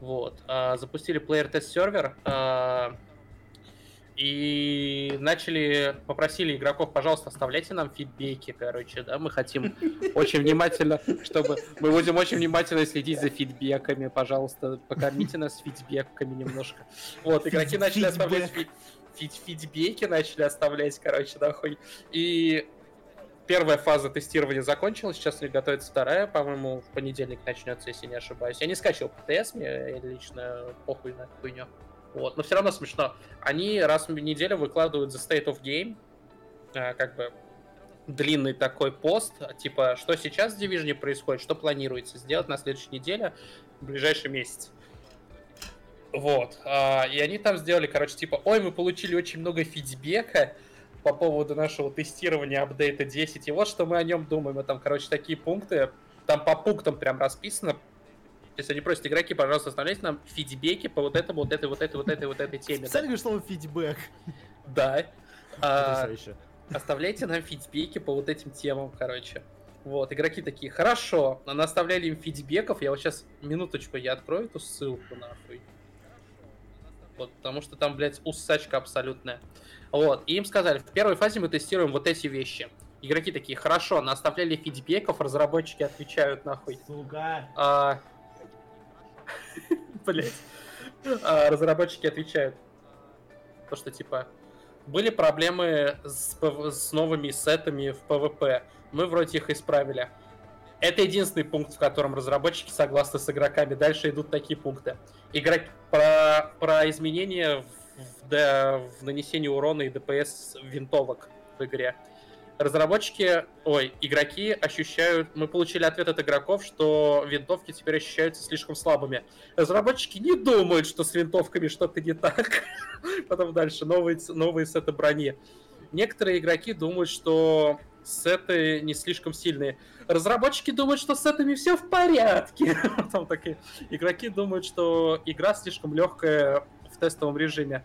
Вот. а, запустили Player Test сервер. И начали, попросили игроков, пожалуйста, оставляйте нам фидбэки, короче, да, мы хотим очень внимательно, чтобы, мы будем очень внимательно следить за фидбэками, пожалуйста, покормите нас фидбэками немножко. Вот, игроки начали оставлять фи- фид- фидбэки, начали оставлять, короче, нахуй, и Первая фаза тестирования закончилась, сейчас готовится вторая, по-моему, в понедельник начнется, если не ошибаюсь. Я не скачивал ПТС, мне лично похуй на хуйню. Вот, но все равно смешно. Они раз в неделю выкладывают The State of Game, а, как бы длинный такой пост, типа, что сейчас в Division происходит, что планируется сделать на следующей неделе, в ближайший месяц. Вот. а, И они там сделали, короче, типа, ой, мы получили очень много фидбэка по поводу нашего тестирования апдейта 10, и вот что мы о нем думаем. И там, короче, такие пункты, там по пунктам прям расписано. Есть они просят игроки, пожалуйста, оставляйте нам фидбэки по вот этому, вот этой, вот этой, вот этой, вот этой теме. Специально говорю слово фидбэк. Да. А, оставляйте нам фидбэки по вот этим темам, короче. Вот, игроки такие, хорошо, но оставляли им фидбэков, я вот сейчас, минуточку, я открою эту ссылку, нахуй. Вот, потому что там, блядь, усачка абсолютная. Вот, и им сказали, в первой фазе мы тестируем вот эти вещи. Игроки такие, хорошо, наставляли фидбэков, разработчики отвечают, нахуй. Сука. А... Блять. а, разработчики отвечают. То, что типа были проблемы с, с новыми сетами в PvP. Мы вроде их исправили. Это единственный пункт, в котором разработчики согласны с игроками. Дальше идут такие пункты. Игрок... Про, про изменения в, в в нанесении урона и ДПС винтовок в игре. Разработчики, ой, игроки ощущают... Мы получили ответ от игроков, что винтовки теперь ощущаются слишком слабыми. Разработчики не думают, что с винтовками что-то не так. Потом дальше новые, новые сеты брони. Некоторые игроки думают, что сеты не слишком сильные. Разработчики думают, что с сетами все в порядке. Потом такие игроки думают, что игра слишком легкая в тестовом режиме.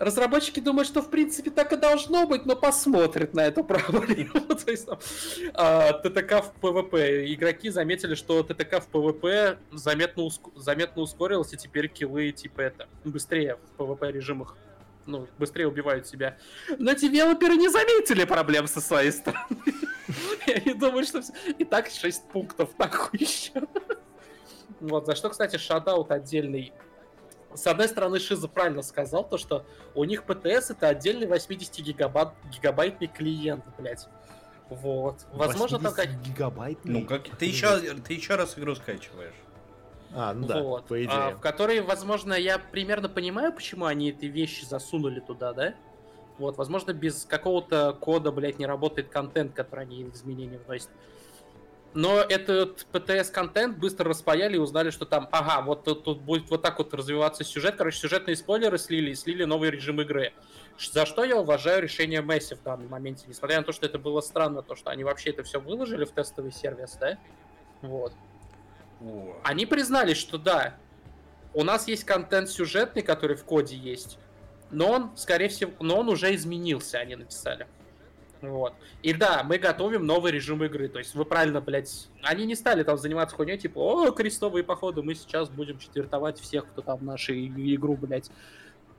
Разработчики думают, что в принципе так и должно быть, но посмотрят на эту проблему. То есть, там, а, TTK в PvP. Игроки заметили, что TTK в PvP заметно, уск- заметно ускорилось, и теперь киллы типа это быстрее в PvP режимах. Ну, быстрее убивают себя. Но девелоперы не заметили проблем со своей стороны. И они думают, что и так 6 пунктов нахуй еще. Вот, за что, кстати, шатаут отдельный с одной стороны, Шиза правильно сказал, то, что у них ПТС это отдельный 80 гигабайт, гигабайтный клиент, блядь. Вот. Возможно, там как... 80 гигабайт. Ну, как ты еще, ты еще раз игру скачиваешь. А, ну да, вот, по а, идее. в которой, возможно, я примерно понимаю, почему они эти вещи засунули туда, да? Вот, возможно, без какого-то кода, блядь, не работает контент, который они изменения вносят. Но этот ПТС-контент быстро распаяли и узнали, что там, ага, вот тут, тут будет вот так вот развиваться сюжет. Короче, сюжетные спойлеры слили и слили новый режим игры. За что я уважаю решение Месси в данном моменте. Несмотря на то, что это было странно, то, что они вообще это все выложили в тестовый сервис, да? Вот. О. Они признались, что да, у нас есть контент сюжетный, который в коде есть, но он, скорее всего, но он уже изменился, они написали. Вот. И да, мы готовим новый режим игры. То есть вы правильно, блядь, они не стали там заниматься хуйней, типа, о, крестовые походы, мы сейчас будем четвертовать всех, кто там в нашей игру, блядь.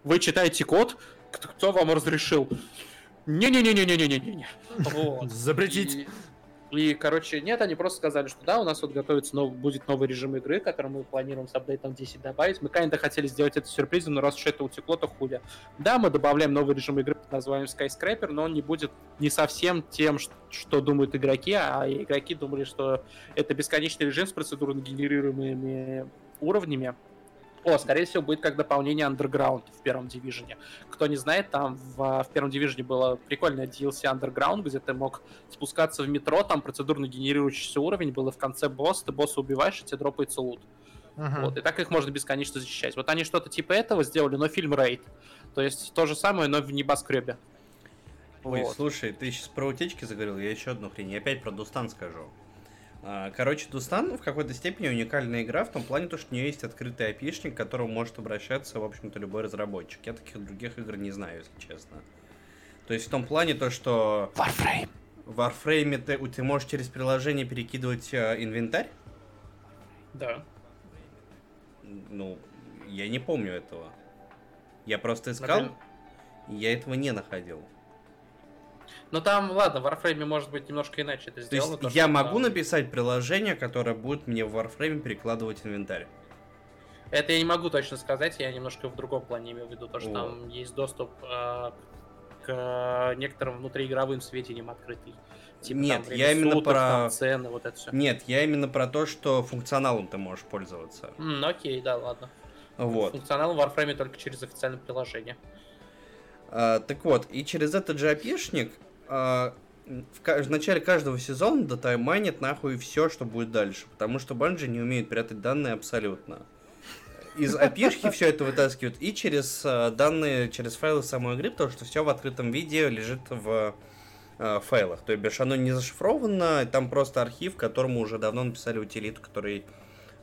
Вы читаете код, кто, кто вам разрешил? Не-не-не-не-не-не-не-не. Вот. Запретить. И, короче, нет, они просто сказали, что да, у нас вот готовится нов- будет новый режим игры, который мы планируем с апдейтом 10 добавить. Мы, конечно, хотели сделать это сюрпризом, но раз уж это утекло, то хуя. Да, мы добавляем новый режим игры под названием Skyscraper, но он не будет не совсем тем, что думают игроки, а игроки думали, что это бесконечный режим с процедурно генерируемыми уровнями. О, скорее всего, будет как дополнение Underground в первом дивизионе. Кто не знает, там в, в первом дивизионе было прикольное DLC Underground, где ты мог спускаться в метро, там процедурно генерирующийся уровень был, и в конце босс, ты босса убиваешь, и тебе дропается лут. Мгм. Вот, и так их можно бесконечно защищать. Вот они что-то типа этого сделали, но фильм Рейд. То есть то же самое, но в небоскребе. Ой, Вот. слушай, ты сейчас про утечки заговорил, я еще одну хрень. Я опять про Дустан скажу. А, Короче, Дустан в какой-то степени уникальная игра в том плане, то, что у нее есть открытый опишник, к которому может обращаться, в общем-то, любой разработчик. Я таких других игр не знаю, если честно. То есть в том плане то, что Warframe. в Warframe ты, ты можешь через приложение перекидывать э, инвентарь. Да. Ну, я не помню этого. Я просто искал, Например? и я этого не находил. Ну там, ладно, в Warframe может быть немножко иначе это То есть сделано. то, я могу там- написать приложение, которое будет мне в Warframe перекладывать инвентарь. Это я не могу точно сказать, я немножко в другом плане имею в виду, то, что О. там есть доступ э, к некоторым внутриигровым сведениям открытый. Типа, Нет, там, я именно суток, про- там, цены, вот это все. Нет, я именно про то, что функционалом ты можешь пользоваться. окей, да, ладно. Вот. Функционал в Warframe только через официальное приложение. А, так вот, и через этот же API шник а, в, в начале каждого сезона датаймайнит нахуй все, что будет дальше. Потому что Bungie не умеют прятать данные абсолютно. Из API шки все это вытаскивают и через а, данные, через файлы самой игры, потому что все в открытом виде лежит в а, файлах. То бишь оно не зашифровано, там просто архив, которому уже давно написали утилиту, который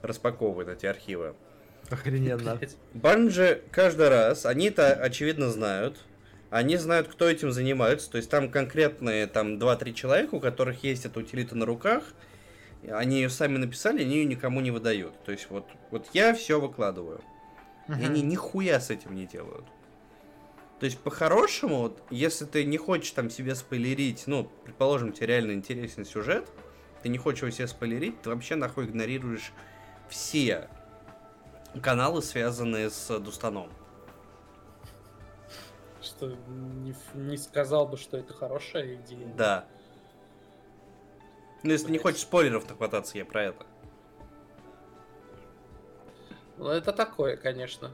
распаковывает эти архивы. Охрененно. Банжи каждый раз, они это очевидно знают, они знают, кто этим занимается, то есть там конкретные там 2-3 человека, у которых есть эта утилита на руках, они ее сами написали, они ее никому не выдают. То есть вот, вот я все выкладываю. И они нихуя с этим не делают. То есть, по-хорошему, вот, если ты не хочешь там себе спойлерить, ну, предположим, тебе реально интересен сюжет, ты не хочешь его себе спойлерить, ты вообще нахуй игнорируешь все каналы, связанные с Дустаном. Что не, не сказал бы, что это хорошая идея. Да. Ну, если не хочешь спойлеров нахвататься, я про это. Ну, это такое, конечно.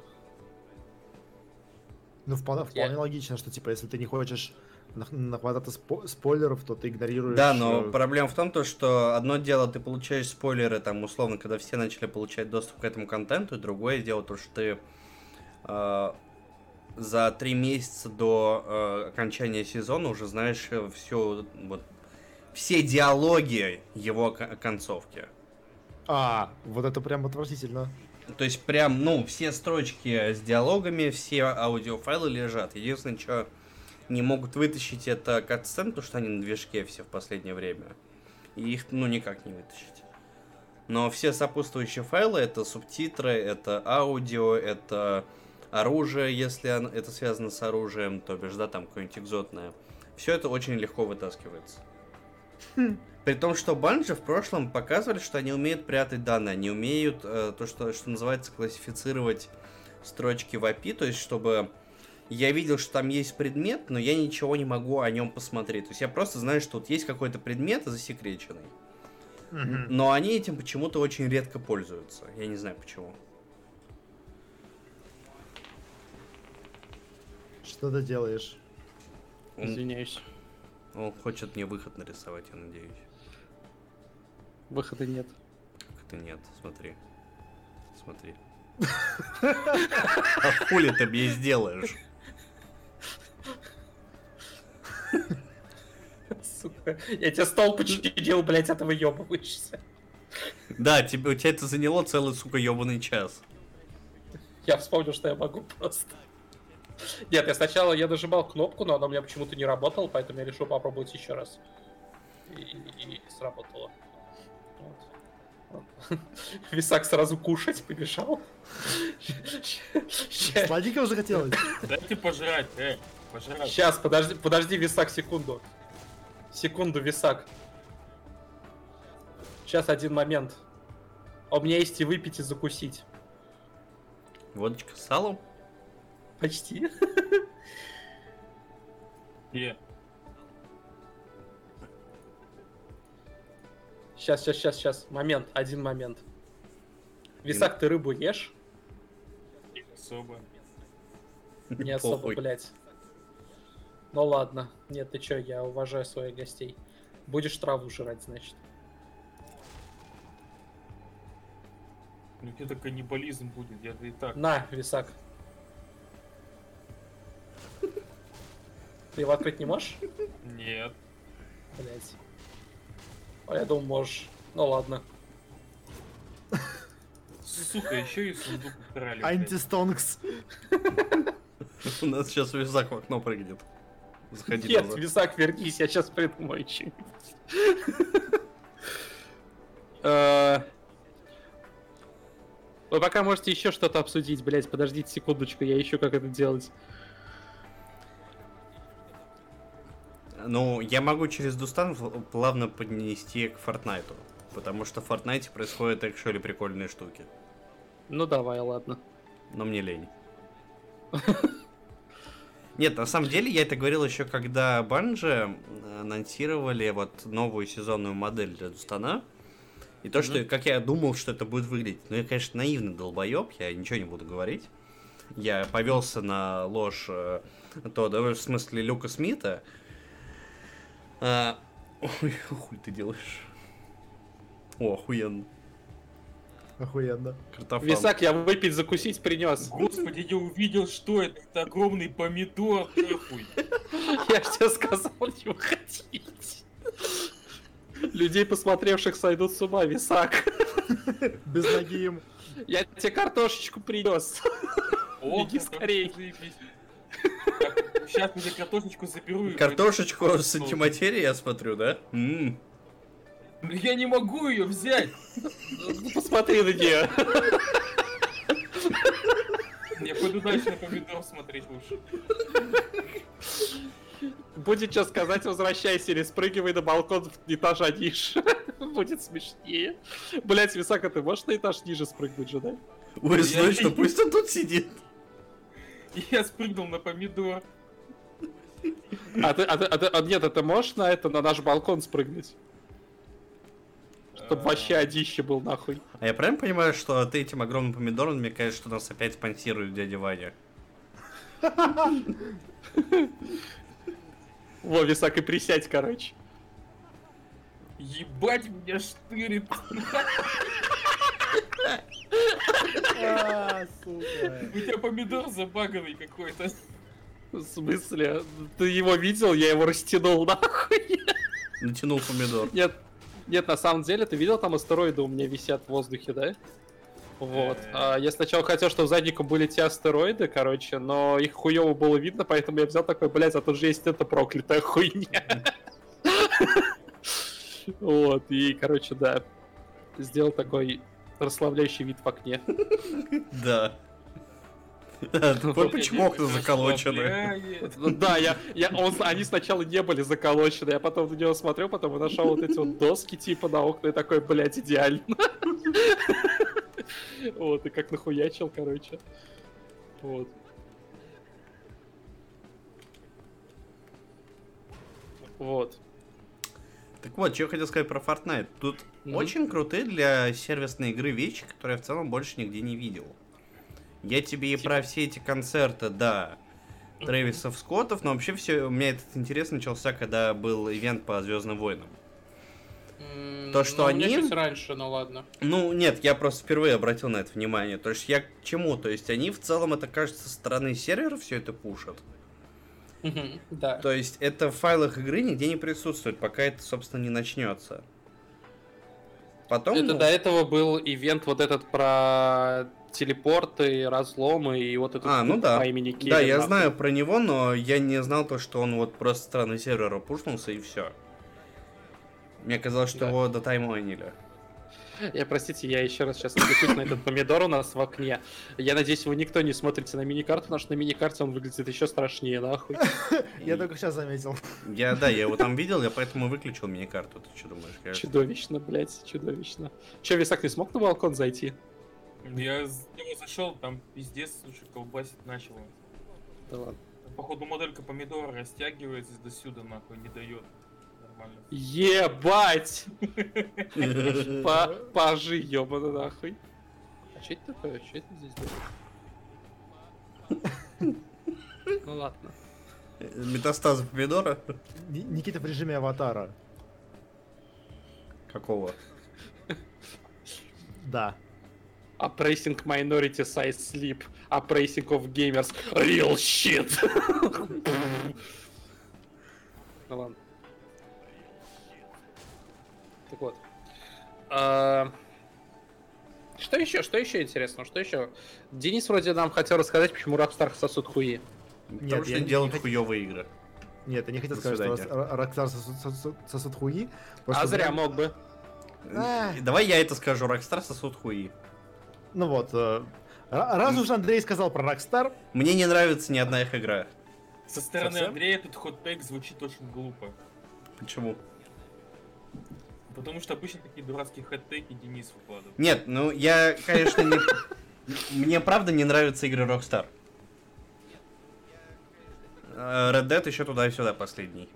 Ну, вполне, Я- вполне логично, что, типа, если ты не хочешь нах- нахвататься спо- спойлеров, то ты игнорируешь... Да, но э, проблема в том, то, что одно дело ты получаешь спойлеры, там, условно, когда все начали получать доступ к этому контенту, и другое дело то, что ты э, за три месяца до э, окончания сезона уже знаешь все, вот, все диалоги его ко- концовки. А, вот это прям отвратительно. То есть прям, ну, все строчки с диалогами, все аудиофайлы лежат. Единственное, что не могут вытащить, это катсцен, потому что они на движке все в последнее время. И их, ну, никак не вытащить. Но все сопутствующие файлы, это субтитры, это аудио, это оружие, если это связано с оружием, то бишь, да, там какое-нибудь экзотное. Все это очень легко вытаскивается. При том, что банжи в прошлом показывали, что они умеют прятать данные, они умеют э, то, что, что называется, классифицировать строчки в API, то есть чтобы я видел, что там есть предмет, но я ничего не могу о нем посмотреть. То есть я просто знаю, что вот есть какой-то предмет засекреченный. Но они этим почему-то очень редко пользуются. Я не знаю почему. Что ты делаешь? Извиняюсь. он хочет мне выход нарисовать, я надеюсь. Выхода нет. Как это нет, смотри. Смотри. А хули ты мне сделаешь? Сука. Я тебе стол починил, блять, этого ёбываешься. Да, тебе, у тебя это заняло целый, сука, ебаный час. Я вспомнил, что я могу просто. Нет, я сначала я нажимал кнопку, но она у меня почему-то не работала, поэтому я решил попробовать еще раз. И, и сработало. Вот. Вот. Висак сразу кушать побежал. Сладенького захотелось? Дайте пожрать, э, пожрать. Сейчас, подожди, подожди, Висак, секунду. Секунду, Висак. Сейчас один момент. А у меня есть и выпить, и закусить. Водочка с салом? Почти. Э, Сейчас, сейчас, сейчас, сейчас. Момент, один момент. Висак, ты рыбу ешь? не особо. Не особо, блядь. Ну ладно. Нет, ты чё, я уважаю своих гостей. Будешь траву жрать, значит. Ну где-то каннибализм будет, я и так. На, Висак. Ты его открыть не можешь? Нет. Блять. А я думал, можешь. Ну ладно. Сука, еще и сундук украли. блядь. Антистонкс. У нас сейчас визак в окно прыгнет. Заходи Нет, назад. Висак, вернись, я сейчас придумаю. Э, Вы пока можете еще что-то обсудить, блять, подождите секундочку, я ищу, как это делать. Ну, я могу через Дустан плавно поднести к Фортнайту. Потому что в Фортнайте происходят экшуали прикольные штуки. Ну давай, ладно. Но мне лень. Нет, на самом деле я это говорил еще, когда Банжи анонсировали вот новую сезонную модель для Дустана. И то, что, как я думал, что это будет выглядеть. Ну, я, конечно, наивный долбоеб, я ничего не буду говорить. Я повелся на ложь э, то, да, в смысле Люка Смита. А, Ой, хуй ты делаешь. О, охуенно. Охуенно. Картофан. Висак, я выпить, закусить принес. Господи, я увидел, что это. Это огромный помидор, нахуй. Я же тебе сказал не выходить. Людей, посмотревших, сойдут с ума, Висак. Без ноги им. Я тебе картошечку принес. Беги скорей. Сейчас я картошечку заберу. и Картошечку с антиматерией, я смотрю, да? М. Ну, Я не могу ее взять. Ну, Посмотри на нее. Я пойду дальше на помидор смотреть лучше. Будет что сказать, возвращайся или спрыгивай на балкон в этажа ниже. Будет смешнее. Блять, Висака, ты можешь на этаж ниже спрыгнуть же, да? Уэсли, Я- что пусть он тут сидит. Я спрыгнул на помидор. А ты, а ты, а ты- а нет, а ты можешь на это, на наш балкон спрыгнуть? Чтоб вообще одище был нахуй. А я правильно понимаю, что ты этим огромным помидором намекаешь, что нас опять спонсирует дядя Ваня? Во, висак и присядь, короче. Ебать меня штырит. А, сука. У тебя помидор забаганный какой-то. В смысле? Ты его видел? Я его растянул нахуй. Натянул помидор. Нет, нет, на самом деле, ты видел, там астероиды у меня висят в воздухе, да? Вот. А, я сначала хотел, чтобы задником были те астероиды, короче, но их хуево было видно, поэтому я взял такой, блядь, а тут же есть эта проклятая хуйня. Вот, и, короче, да, сделал такой расслабляющий вид в окне. Да. Вот почему окна заколочены. Ну Да, я, я, он, они сначала не были заколочены, я потом на него смотрел, потом и нашел вот эти вот доски типа на окна и такой, блядь, идеально. Вот, и как нахуячил, короче. Вот. Вот. Так вот, что я хотел сказать про Fortnite. Тут Мгм. очень крутые для сервисной игры вещи, которые я в целом больше нигде не видел. Я тебе и про все эти концерты, да, Трэвисов Скоттов, но вообще все, у меня этот интерес начался, когда был ивент по Звездным войнам. То, что Ну, они- чуть раньше, ну ладно. Ну, нет, я просто впервые обратил на это внимание. То есть я к чему? То есть они в целом, это кажется, со стороны сервера все это пушат. Да. То есть это в файлах игры нигде не присутствует, пока это, собственно, не начнется. Потом... Это ну, до этого был ивент вот этот про телепорты, разломы и вот этот А, ну да. по имени Да, Кевин, я нахуй. знаю про него, но я не знал то, что он вот просто стороны сервера пушнулся и все. Мне казалось, что Да. его до таймайнили. Я, простите, я еще раз сейчас напишусь на этот помидор у нас в окне. Я надеюсь, вы никто не смотрите на миникарту, потому что на миникарте он выглядит еще страшнее, нахуй. Я только сейчас заметил. Я, да, я его там видел, я поэтому выключил мини-карту. Ты что думаешь? Чудовищно, блядь, чудовищно. Че, Висак не смог на балкон зайти? Я с него зашел, там пиздец, слушай, колбасить начал. Да ладно. Походу моделька помидора растягивается до сюда, нахуй, не дает. Нормально. Ебать! Пажи, ёбана нахуй. А что это такое? Что это здесь делает? Ну ладно. Метастазы помидора? Ни- Никита в режиме аватара. Какого? Да. Appraising minority size sleep. Appraising of gamers. Real shit. ну ладно. Так вот. А, Что еще? Что еще интересно? Что еще? Денис вроде нам хотел рассказать, почему Rockstar сосут хуи. Потому Нет, что они делают хуевые игры. Нет, я не хотел сказать, что Rockstar сосут- хуи. А зря мог бы. Давай я это скажу, Rockstar сосут хуи. Ну вот, э, ра- раз уж Андрей сказал про Rockstar, Мне не нравится ни одна их игра. Со стороны Совсем? Андрея этот хот-тейк звучит очень глупо. Почему? Потому что обычно такие дурацкие хот-тейки Денис выкладывает. Нет, ну я, конечно, не... Мне правда не нравятся игры Rockstar. Э, Red Dead еще туда и сюда последний.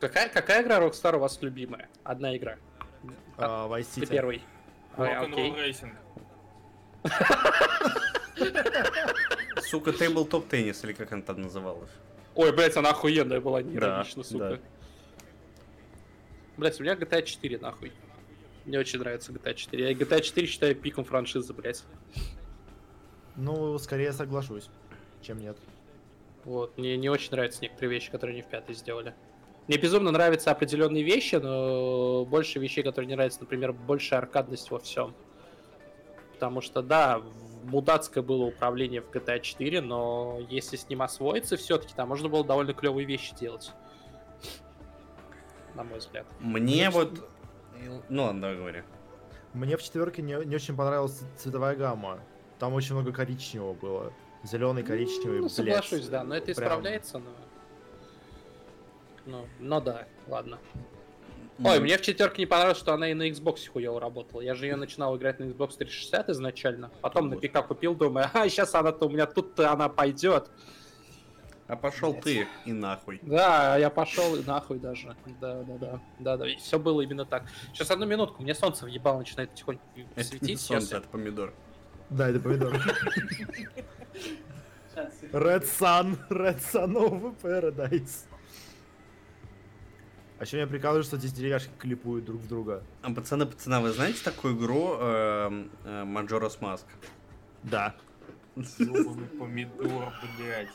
Какая, какая игра Rockstar у вас любимая? Одна игра. э, Vice Ты City. первый. А, Rock'n'Roll окей. Racing. Сука, Tabletop Tennis, или как она там называлась. Ой, блять, она охуенная была, Да, неиронично, сука. да. Блять, у меня GTA 4, нахуй. Мне очень нравится GTA 4. Я GTA 4 считаю пиком франшизы, блять. Ну, скорее соглашусь, чем нет. Вот, мне не очень нравятся некоторые вещи, которые они в пятой сделали. Мне безумно нравятся определенные вещи, но больше вещей, которые не нравятся, например, больше аркадность во всем. Потому что, да, мудацкое было управление в GTA 4, но если с ним освоиться все-таки, там можно было довольно клевые вещи делать. На мой взгляд. Мне вот... Ну ладно, давай говори. Мне в четверке не, не очень понравилась цветовая гамма. Там очень много коричневого было. Зеленый, коричневый, Ну, блядь. соглашусь, да, но это Прям- исправляется, но... Ну, но да, ладно. Ой, мне в четверке не понравилось, что она и на Xbox хуево работала. Я же ее начинал играть на Xbox 360 изначально. Потом на ПК купил, думаю, а сейчас она-то у меня тут-то она пойдет. А пошел ты и нахуй. Да, я пошел и нахуй даже. Да, да, да. Да, да. Все было именно так. Сейчас одну минутку, мне солнце въебало начинает потихоньку Это не светить. Сейчас солнце, это помидор. Да, это помидор. Red Sun, Red Sun of Paradise. А еще меня прикалывает, что здесь деревяшки клипуют друг в друга. А пацаны, пацаны, вы знаете такую игру эм, э, Majora's Mask? Да. Ёбаный помидор, блядь.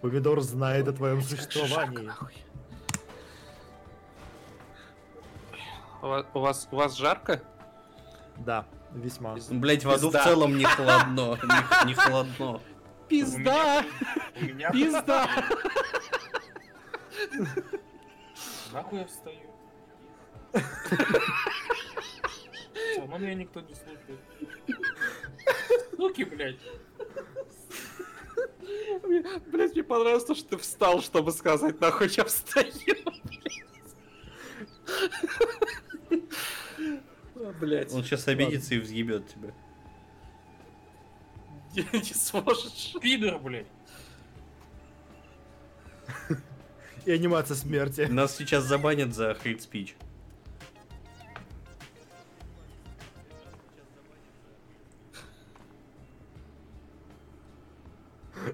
Помидор знает о твоем существовании. У вас, у вас, у вас жарко? Да, весьма. Блять, в аду в целом не холодно. Не, холодно. Пизда! Пизда! нахуй я встаю. Все равно меня никто не слушает. Суки, блядь. Блять, мне понравилось то, что ты встал, чтобы сказать, нахуй я встаю. Блять, Он сейчас обидится и взъебет тебя. не, не сможешь. Пидор, блядь. И анимация смерти. Нас сейчас забанят за hate speech.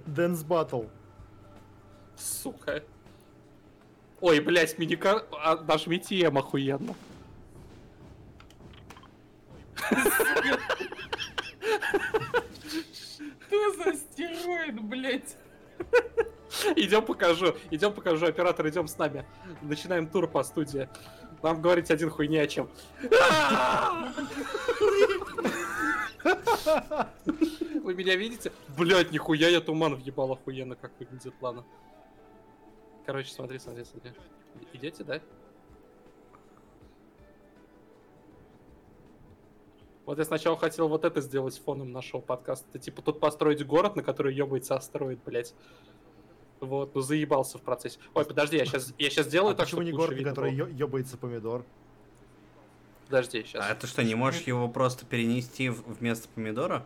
Dance battle. Сука. Ой, блять, миникар... А, нажмите М охуенно. Что за стероид, блядь? Идем покажу, идем покажу, оператор, идем с нами. Начинаем тур по студии. Нам говорить один хуй не о чем. Вы меня видите? Блять, нихуя я туман въебал охуенно, как выглядит ладно. Короче, смотри, смотри, смотри. Идете, да? Вот я сначала хотел вот это сделать фоном нашего подкаста. Типа тут построить город, на который ебается астероид, блять. Вот, ну заебался в процессе. Ой, подожди, я сейчас, я сейчас сделаю А так, почему чтобы не видно который ёбается помидор? Подожди, сейчас. А ты что, не можешь его просто перенести в- вместо помидора?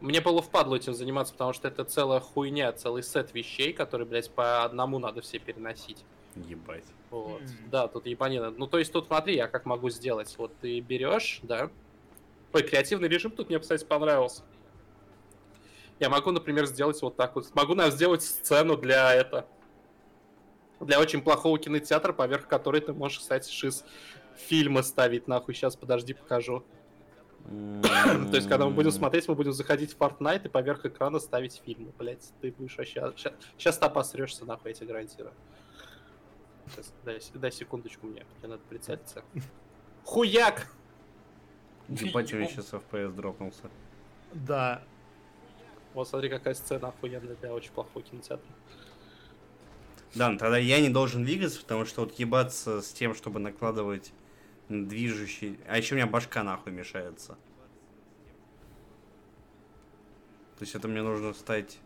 Мне было впадло этим заниматься, потому что это целая хуйня, целый сет вещей, которые, блядь, по одному надо все переносить. Ебать. Вот. М. Да, тут ебанина. Ну, то есть тут смотри, я как могу сделать. Вот ты берешь, да. Ой, креативный режим тут мне, кстати, понравился. Я могу, например, сделать вот так вот. Могу, наверное, сделать сцену для это. Для очень плохого кинотеатра, поверх которой ты можешь, кстати, шиз фильмы ставить, нахуй. Сейчас, подожди, покажу. То есть, когда мы будем смотреть, мы будем заходить в Fortnite и поверх экрана ставить фильмы. Блять, ты будешь вообще... Сейчас ты обосрешься, нахуй, я тебе гарантирую. Сейчас, дай, дай секундочку мне, мне надо прицелиться. Хуяк! Ебать, меня сейчас FPS дропнулся. Да. Вот смотри, какая сцена охуенная для очень плохого кинотеатра. Да, ну тогда я не должен двигаться, потому что вот ебаться с тем, чтобы накладывать движущий... А еще у меня башка нахуй мешается. То есть это мне нужно встать...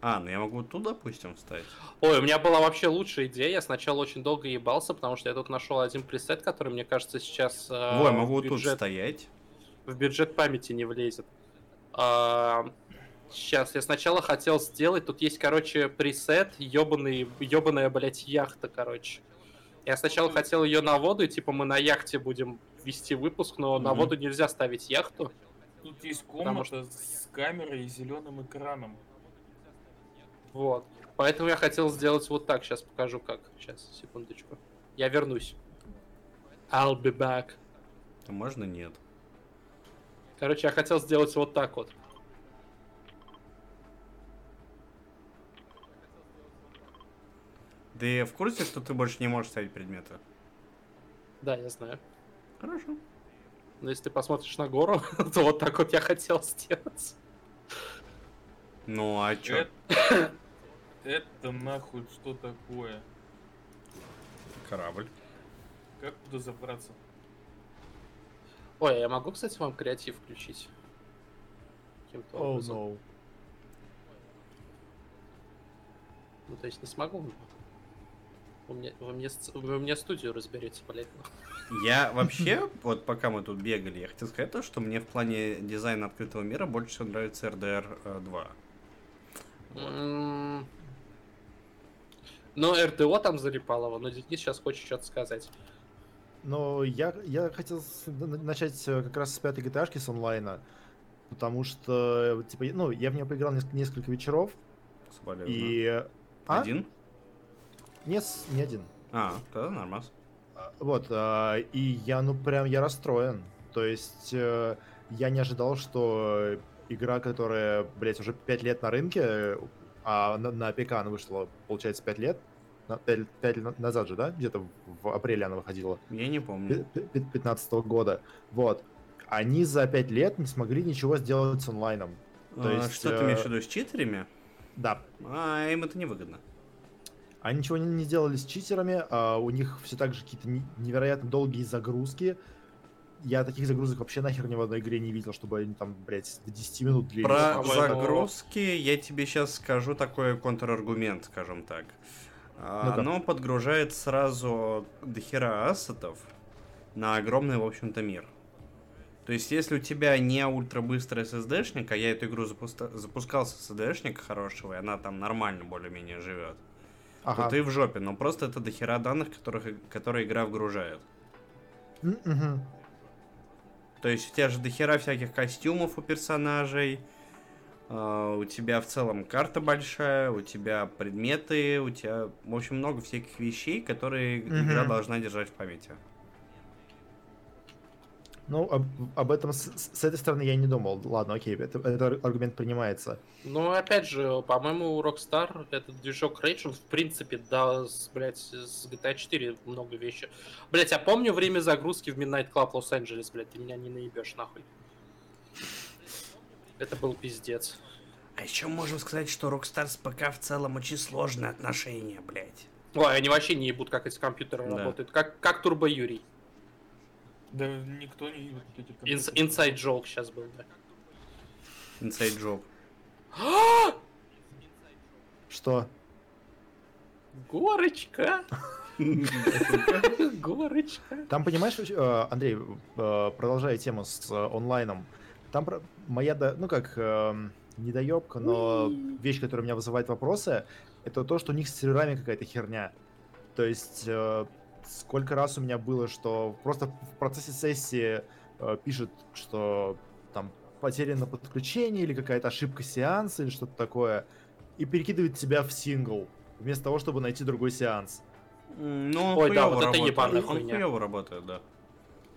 А, ну я могу тут, допустим, встать. Ой, у меня была вообще лучшая идея. Я сначала очень долго ебался, потому что я тут нашел один пресет, который, мне кажется, сейчас э, в могу тут бюджет- стоять. в бюджет памяти не влезет. Сейчас, я сначала хотел сделать, тут есть, короче, пресет, ебаный, ебаная, блядь, яхта, короче. Я сначала хотел ее на воду, и типа мы на яхте будем вести выпуск, но на Мгм. воду нельзя ставить яхту. Тут есть Потому комната с камерой и зеленым экраном. Вот. Поэтому я хотел сделать вот так. Сейчас покажу как. Сейчас, секундочку. Я вернусь. I'll be back. А можно нет? Короче, я хотел сделать вот так вот. Ты в курсе, что ты больше не можешь ставить предметы? Да, я знаю. Хорошо. Но если ты посмотришь на гору, то вот так вот я хотел сделать. Ну а чё? Это... Это нахуй что такое? Корабль. Как туда забраться? Ой, а я могу, кстати, вам креатив включить? Каким-то Oh образом. no. Ну, то есть не смогу. Вы мне, вы мне, вы мне студию разберете, блядь. Я вообще, вот пока мы тут бегали, я хотел сказать то, что мне в плане дизайна открытого мира больше всего нравится RDR 2. М, Ну, РТО там залипалово, но Денис сейчас хочет что-то сказать. Но я, я хотел начать э, как раз с пятой GTA с онлайна, потому что, э, типа, ну, я в нее поиграл неск- несколько вечеров, Соболезную. и... э, А? Один? Не, с- не один. А, тогда нормас. А, Вот, а, и я, ну, прям, я расстроен. То есть, э, я не ожидал, что игра, которая, блять, уже 5 лет на рынке, э, а на, на ПК она вышла, получается, 5 лет, 5, лет назад же, да? Где-то в, апреле она выходила. Я не помню. 2015 года. Вот. Они за 5 лет не смогли ничего сделать с онлайном. То А, есть, что ты э, имеешь в виду с читерами? Да. А, им это невыгодно. Они ничего не, не сделали с читерами, а у них все так же какие-то не- невероятно долгие загрузки. Я таких загрузок вообще нахер ни в одной игре не видел, чтобы они там, блядь, до 10 минут длились. Про по-моему- загрузки я тебе сейчас скажу такой контраргумент, скажем так. А, Ну-ка. Оно подгружает сразу дохера ассетов на огромный, в общем-то, мир. То есть, если у тебя не ультрабыстрый SSD-шник, а я эту игру запуста- запускал с SSD-шника хорошего, и она там нормально более-менее живет, Ага. то ты в жопе. Но просто это дохера данных, которых, которые игра вгружает. Мгм. То есть у тебя же дохера всяких костюмов у персонажей, а, у тебя в целом карта большая, у тебя предметы, у тебя, в общем, много всяких вещей, которые игра Мгм. должна держать в памяти. Ну, об, об этом с, с- этой стороны я не думал. Ладно, окей, это, этот аргумент принимается. Ну, опять же, по-моему, у Rockstar этот движок Rage, он, в принципе, да, с, блядь, с GTA 4 много вещей. Блять, я помню время загрузки в Midnight Club Лос-Анджелес, блядь, ты меня не наебешь нахуй. Это был пиздец. А еще можем сказать, что Rockstar с ПК в целом очень сложные отношения, блядь. Ой, они вообще не ебут, как эти компьютеры Да. работают. Как, как Турбо Юрий. Да никто не видит эти Инс- компьютеры. Inside joke сейчас был, да. Inside job. Что? Горочка! Горочка! Там, понимаешь, э, Андрей, э, продолжая тему с э, онлайном, там моя, ну как, недоебка, но вещь, которая у меня вызывает вопросы, это то, что у них с серверами какая-то херня. То есть, сколько раз у меня было, что просто в процессе сессии э, пишет, что там потеряно подключение или какая-то ошибка сеанса или что-то такое, и перекидывает тебя в сингл, вместо того, чтобы найти другой сеанс. Ну, он Ой, да, вот это работает. ебаная Он хуйня. хуёво работает, да.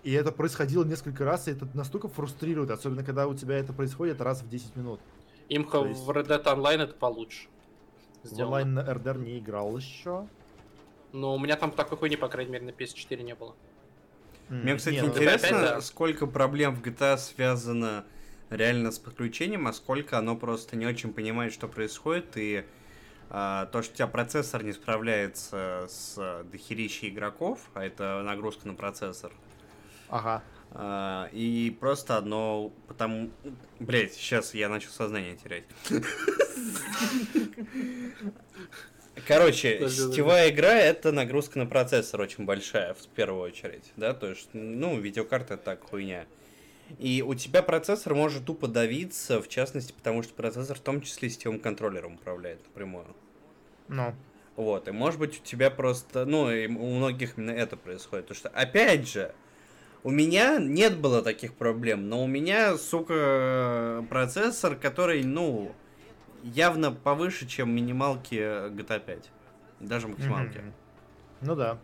И это происходило несколько раз, и это настолько фрустрирует, особенно когда у тебя это происходит раз в 10 минут. Имха То есть- в Red Dead Online это получше. В Сделано. онлайн на RDR не играл еще. Но у меня там такой хуйни, по крайней мере, на PS4 не было. Мне, кстати, не, ну, интересно, опять да. сколько проблем в GTA связано реально с подключением, а сколько оно просто не очень понимает, что происходит, и а, то, что у тебя процессор не справляется с дохерищей игроков, а это нагрузка на процессор, Ага. а, и просто одно потому... Блять, сейчас я начал сознание терять. Короче, сетевая игра это нагрузка на процессор очень большая, в первую очередь, да, то есть, ну, видеокарта это так хуйня. И у тебя процессор может тупо давиться, в частности, потому что процессор в том числе сетевым контроллером управляет напрямую. Ну. Вот, и может быть у тебя просто, ну, и у многих именно это происходит. Потому что, опять же, у меня нет было таких проблем, но у меня, сука, процессор, который, ну, явно повыше, чем минималки GTA 5. Даже максималки. Мгм. Ну да.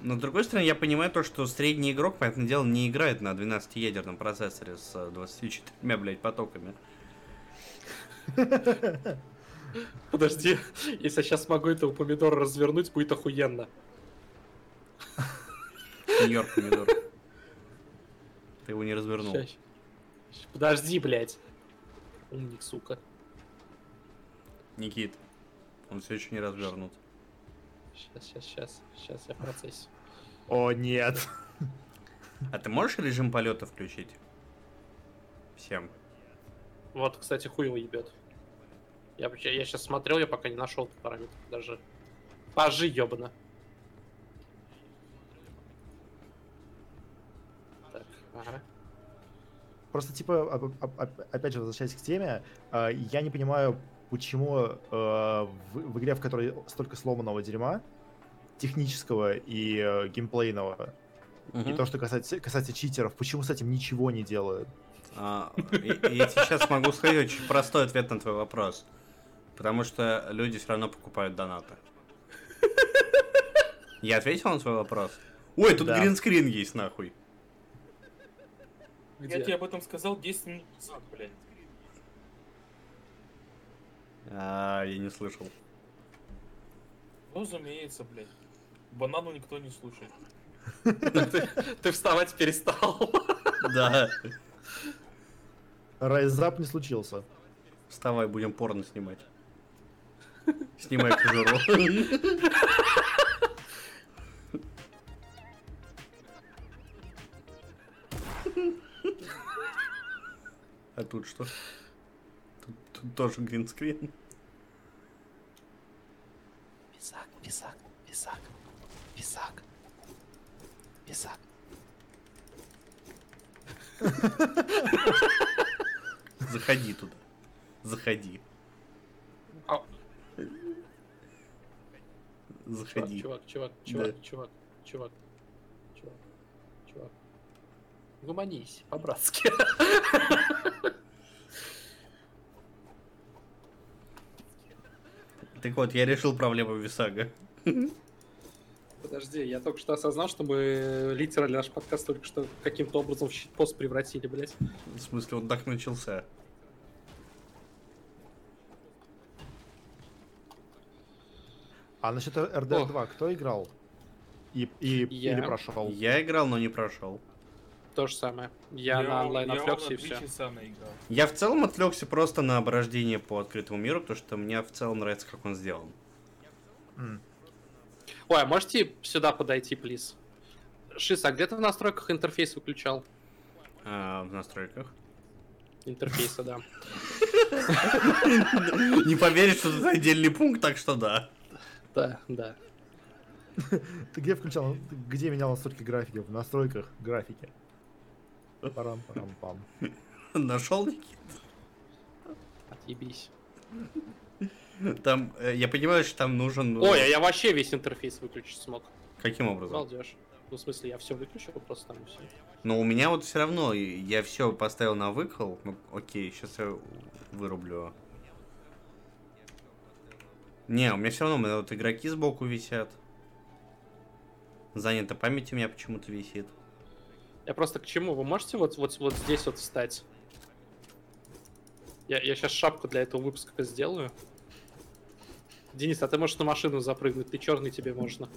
Но, с другой стороны, я понимаю то, что средний игрок, понятное дело, не играет на 12-ядерном процессоре с э, 24, блядь, потоками. Подожди, если я сейчас смогу этого помидора развернуть, будет охуенно. Нью-Йорк помидор. Ты его не развернул. Подожди, блядь. Умник, сука. Никит, он все еще не развернут. Сейчас, сейчас, сейчас. Сейчас я в процессе. О, нет. А ты можешь режим полета включить? Всем. Вот, кстати, хуй его ебет. Я, вообще- я сейчас смотрел, я пока не нашел этот параметр даже. Пажи, ёбана. Так, ага. Просто, типа, оп- оп- оп- опять же, возвращаясь к теме, а, я не понимаю, почему э, в, в игре, в которой столько сломанного дерьма, технического и э, геймплейного, и Мгм. то, что касается, касается читеров, почему с этим ничего не делают? А, и- и я сейчас могу сказать очень простой ответ на твой вопрос. Потому что люди все равно покупают донаты. Я ответил на твой вопрос? Ой, тут Да. гринскрин есть, нахуй. Я тебе об этом сказал 10 минут назад, блядь. А, я не слышал. Ну, разумеется, блядь. Банану никто не слушает. Ты вставать перестал. Да. Райзап не случился. Вставай, будем порно снимать. Снимай кожуру. А тут что? Тут, тут тоже гринскрин. Писак, писак, писак, писак. Заходи туда. Заходи. Ау. Заходи. Чувак, чувак, чувак, чувак, чувак, чувак, чувак. Гуманись, по-братски. Так вот, я решил проблему Висага. Подожди, я только что осознал, что мы литерально наш подкаст только что каким-то образом в щитпост превратили, блядь. В смысле, он так начался. А насчет RDR 2 кто играл? И, и, Я. или прошел? Я играл, но не прошел. То же самое. Я, на онлайн я отвлекся и все. Я в целом отвлекся просто на оброждение по открытому миру, потому что мне в целом нравится, как он сделан. М. Ой, а можете сюда подойти, плиз? Шис, а где ты в настройках интерфейс выключал? А, в настройках. Интерфейса, да. Не поверишь, что это отдельный пункт, так что да. Да, да. Ты где включал? Где менял настройки графики? В настройках графики. Парам парам пам Нашел Никит? Отъебись. Там, э, я понимаю, что там нужен... ну, Ой, а я вообще весь интерфейс выключить смог. Каким образом? Балдеж. Ну, в смысле, я все выключил, просто там все. Но у меня вот все равно, я все поставил на выкол. Ну, окей, сейчас я вырублю. Не, у меня все равно, у меня вот игроки сбоку висят. Занята память у меня почему-то висит. Я просто к чему? Вы можете вот, вот, вот здесь вот встать? Я, я сейчас шапку для этого выпуска сделаю. Денис, а ты можешь на машину запрыгнуть? Ты черный, тебе можно.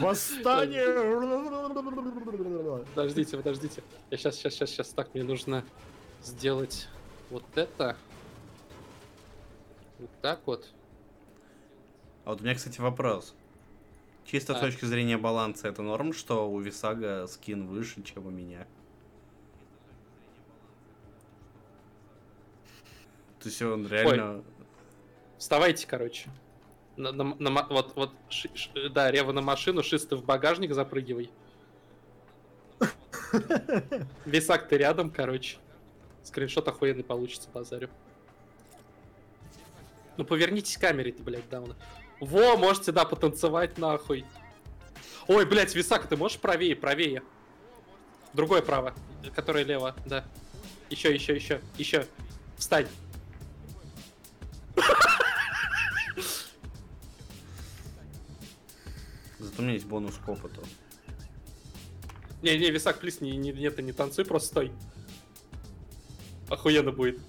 Восстание! Подождите, подождите. Я сейчас, сейчас, сейчас, сейчас. Так, мне нужно сделать вот это. Вот так вот. А вот у меня, кстати, вопрос. Чисто с Так. точки зрения баланса, это норм, что у Висага скин выше, чем у меня? То есть он реально... Вставайте, короче. На- на- на вот, вот, ши- ш- да, Рева на машину, шисты в багажник запрыгивай. Висак, ты рядом, короче. Скриншот охуенный получится, базарю. Ну повернитесь к камере-то, блядь, давно. Во, можете, да, потанцевать нахуй. Ой, блядь, Висак, ты можешь правее, правее? Другое право, которое лево, да. Еще, еще, еще, еще. Встань. Зато у меня есть бонус к опыту. Не, не, Висак, плиз, не, не, нет, ты не танцуй, просто стой. Охуенно будет.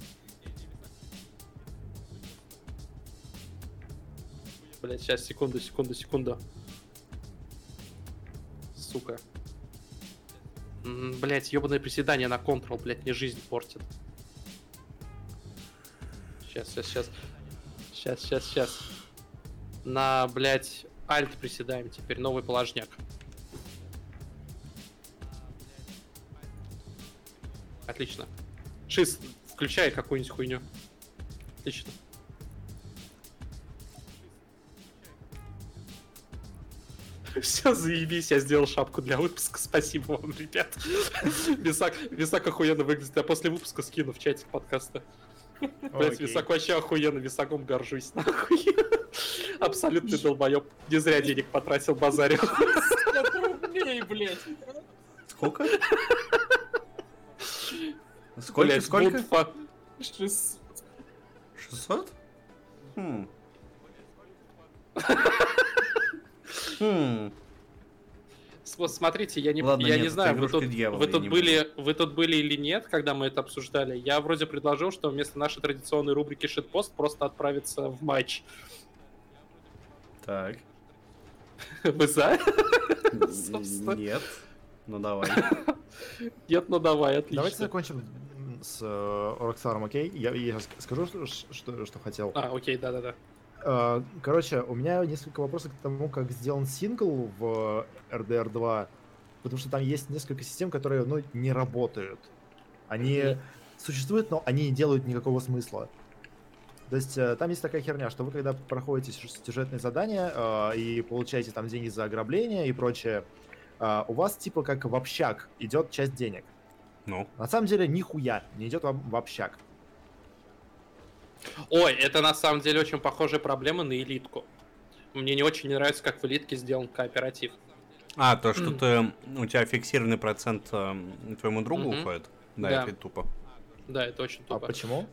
Блять, сейчас, секунду, секунду, секунду. Сука. Блять, ебаное приседание на контрол, блять, мне жизнь портит. Сейчас, сейчас, сейчас. Сейчас, сейчас, сейчас. На, блять, альт приседаем теперь, новый положняк. Отлично. Шиз, включай какую-нибудь хуйню. Отлично. Все, заебись, я сделал шапку для выпуска. Спасибо вам, ребят. Висак, Висак охуенно выглядит. Я после выпуска скину в чатик подкаста. Блять. Висак вообще охуенно, Висаком горжусь. Нахуй. Абсолютный долбоеб. Не зря денег потратил, базарил. 50 рублей, блядь. Сколько? Сколько? Блядь, Сколько? Шест- 600? Хм. Хм. Смотрите, я не, Ладно, я нет, не знаю, вы тут, дьявола, вы, тут не были, вы тут были или нет, когда мы это обсуждали. Я вроде предложил, что вместо нашей традиционной рубрики «Шитпост» просто отправиться в матч. Так. Вы за? Нет. Ну давай. Нет, ну давай, отлично. Давайте закончим с э, Rockstar ом, окей? Я, скажу, что, что, что хотел. А, окей, да-да-да. Э, Короче, у меня несколько вопросов к тому, как сделан сингл в RDR 2, потому что там есть несколько систем, которые, ну, не работают. Они Мгм. существуют, но они не делают никакого смысла. То есть э, там есть такая херня, что вы когда проходите сю- сюжетные задания э, и получаете там деньги за ограбление и прочее, э, у вас типа как в общак идет часть денег. Ну. На самом деле нихуя не идет вам в общак. Ой, это на самом деле очень похожая проблема на элитку. Мне не очень нравится, как в элитке сделан кооператив. А, то, что ты, у тебя фиксированный процент эм, твоему другу уходит? Да, Да. это тупо. Да, это очень А тупо. почему?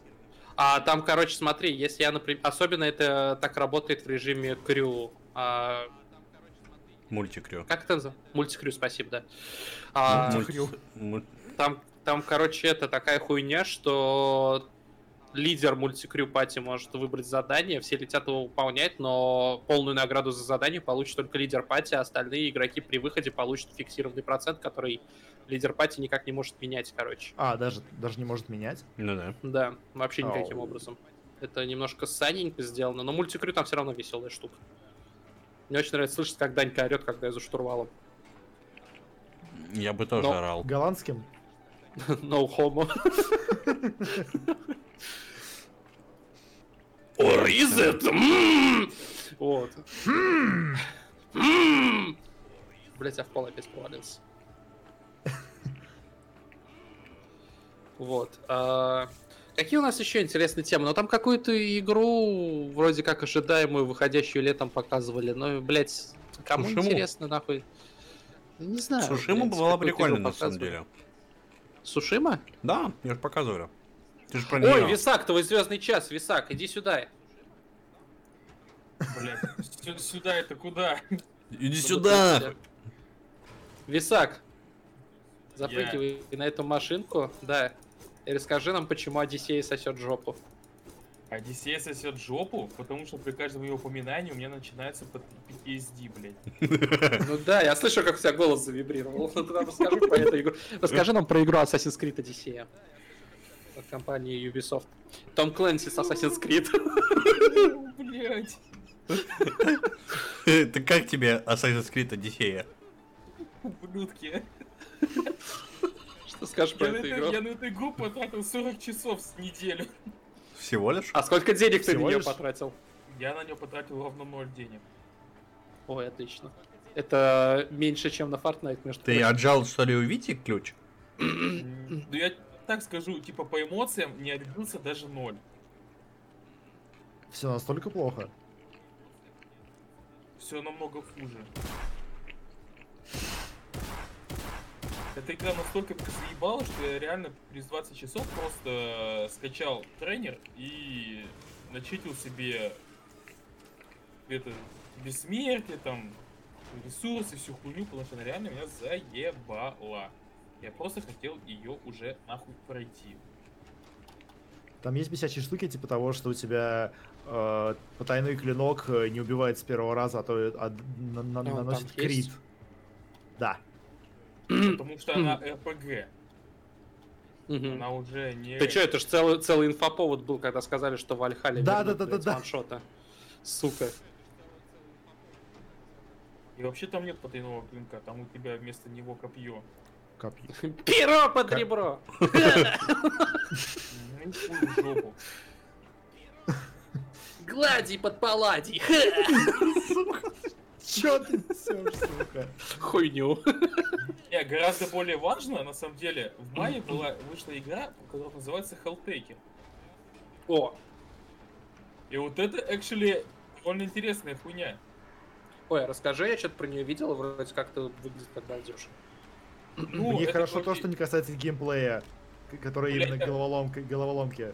А там, короче, смотри, если я, например, особенно это так работает в режиме крю. А, Мультикрю. как это называется? Мультикрю, спасибо, да. А, Мульти- муль- там, там, короче, это такая хуйня, что лидер мультикрю пати может выбрать задание, все летят его выполнять, но полную награду за задание получит только лидер пати, а остальные игроки при выходе получат фиксированный процент, который лидер пати никак не может менять, короче. А, даже, даже не может менять? Ну да. Да, вообще никаким Ау. образом. Это немножко саненько сделано, но мультикрю там все равно веселая штука. Мне очень нравится слышать, как Данька орет, когда я за штурвалом. Я бы тоже Но- орал. Голландским? No homo. Or is it? Вот. Блять, я в пол опять провалился. Вот. а, Какие у нас еще интересные темы? Ну, там какую-то игру, вроде как ожидаемую, выходящую летом показывали. Но, блять, кому Сушиму? интересно, нахуй? Ну, Не знаю. Сушима блядь, была игру на самом показывали. деле. Сушима? Да, я же показывали. Ты же про Ой. Висак, твой звездный час, Висак, иди сюда. Блядь, сю- сюда это куда? Иди сюда! Висак, запрыгивай на эту машинку, да. И расскажи нам, почему Одиссея сосет жопу. Одиссея сосет жопу, потому что при каждом ее упоминании у меня начинается под PTSD, блядь. Ну да, я слышу, как у тебя голос завибрировал. Ну, тогда расскажи про эту игру. Расскажи нам про игру Assassin's Creed Одиссея. От компании Ubisoft. Том Клэнси с Assassin's Creed. Блядь. Ты как тебе Assassin's Creed Одиссея? Ублюдки. Что скажешь про Я на, эту игру? я на эту игру потратил 40 часов с неделю. Всего лишь? А сколько денег ты на нее потратил? Я на нее потратил ровно 0 денег. Ой, отлично. Это меньше, чем на Fortnite, между Ты прочим. отжал, что ли, у Вити ключ? Ну я так скажу, типа по эмоциям не отбился даже 0. Все настолько плохо. Все намного хуже. Эта игра настолько заебала, что я реально через 20 часов просто скачал тренер и начитил себе это бессмертие, там, ресурсы, всю хуйню, потому что она реально меня заебала. Я просто хотел ее уже нахуй пройти. Там есть бесячие штуки, типа того, что у тебя э, потайной клинок э, не убивает с первого раза, а то а на- на- там наносит есть? крит. Да. Потому что она РПГ. Мгм. Она уже не... Ты чё, это же целый, целый инфоповод был, когда сказали, что в Альхале Да, да, да, да, да. ваншота. Сука. И вообще там нет потайного клинка, там у тебя вместо него копье. Копье. Перо под ребро! Глади под паладий! Чё ты несешь, сука? Хуйню. Не, гораздо более важно, на самом деле, в мае была, вышла игра, которая называется Helltaker. О, И вот это, actually, довольно интересная хуйня. ой, а расскажи, я что-то про нее видел, вроде как-то выглядит как балдеж. Ну, Мне хорошо то, что не касается геймплея, который Бля, именно это- головоломка, головоломки.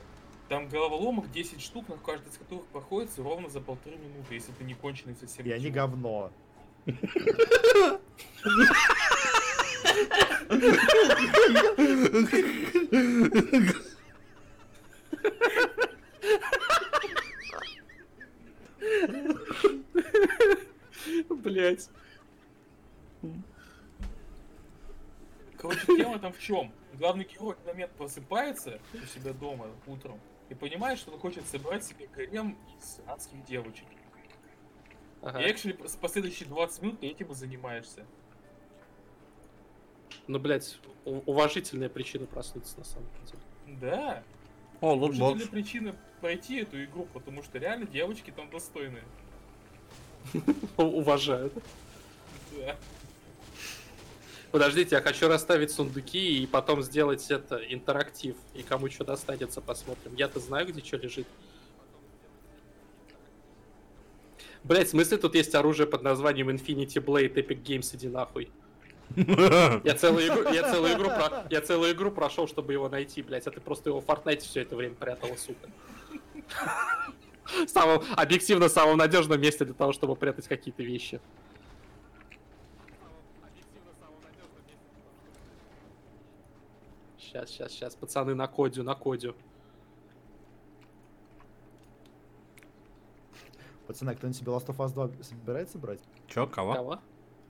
Там головоломок 10 штук, на каждый из которых проходится ровно за полторы минуты, если ты не конченый совсем. И они чувак. говно. Блять. Короче, тема там в чем? Главный герой в этот момент просыпается у себя дома утром и понимает, что он хочет собрать себе гарем из адских девочек. Ага. И actually с последующие 20 минут ты этим и занимаешься. Ну, блять, уважительная причина проснуться на самом деле. Да. О, лутбокс. Уважительная причина пройти эту игру, потому что реально девочки там достойные. У- Уважаю. Да. Подождите, я хочу расставить сундуки и потом сделать это интерактив. И кому что достанется, посмотрим. Я-то знаю, где что лежит. Блять, в смысле тут есть оружие под названием Infinity Blade Epic Games, иди нахуй. Я целую игру, я целую игру, про- я целую игру прошел, чтобы его найти, блять, а ты просто его в Fortnite все это время прятала, сука. В самом, объективно, самом надежном месте для того, чтобы прятать какие-то вещи. Сейчас, сейчас, сейчас, пацаны, на кодю, на кодю. Пацаны, а кто-нибудь себе Last of Us 2 собирается брать? Чё, кого? Кого?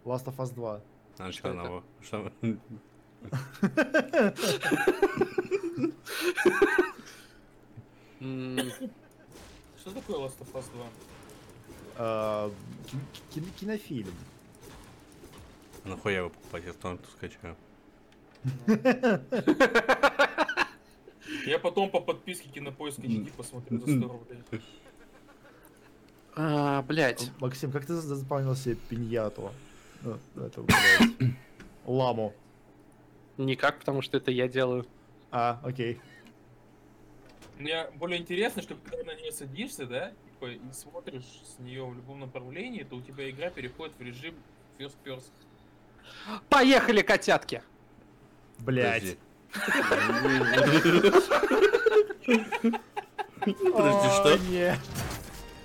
Last of Us 2. А Что нового? Что? Что такое Last of Us 2? А, кин- кин- кинофильм. Нахуя его покупать, я там скачаю. Я потом по подписке Кинопоиск HD посмотрю за 100 рублей. А, блять. Максим, как ты за- заполнил себе пиньяту? Ну, это, блядь, Ламу. Никак, потому что это я делаю. А, окей. Мне более интересно, что когда на нее садишься, да, типа, и смотришь с нее в любом направлении, то у тебя игра переходит в режим first person. Поехали, котятки! Блять. Подожди, что? Нет.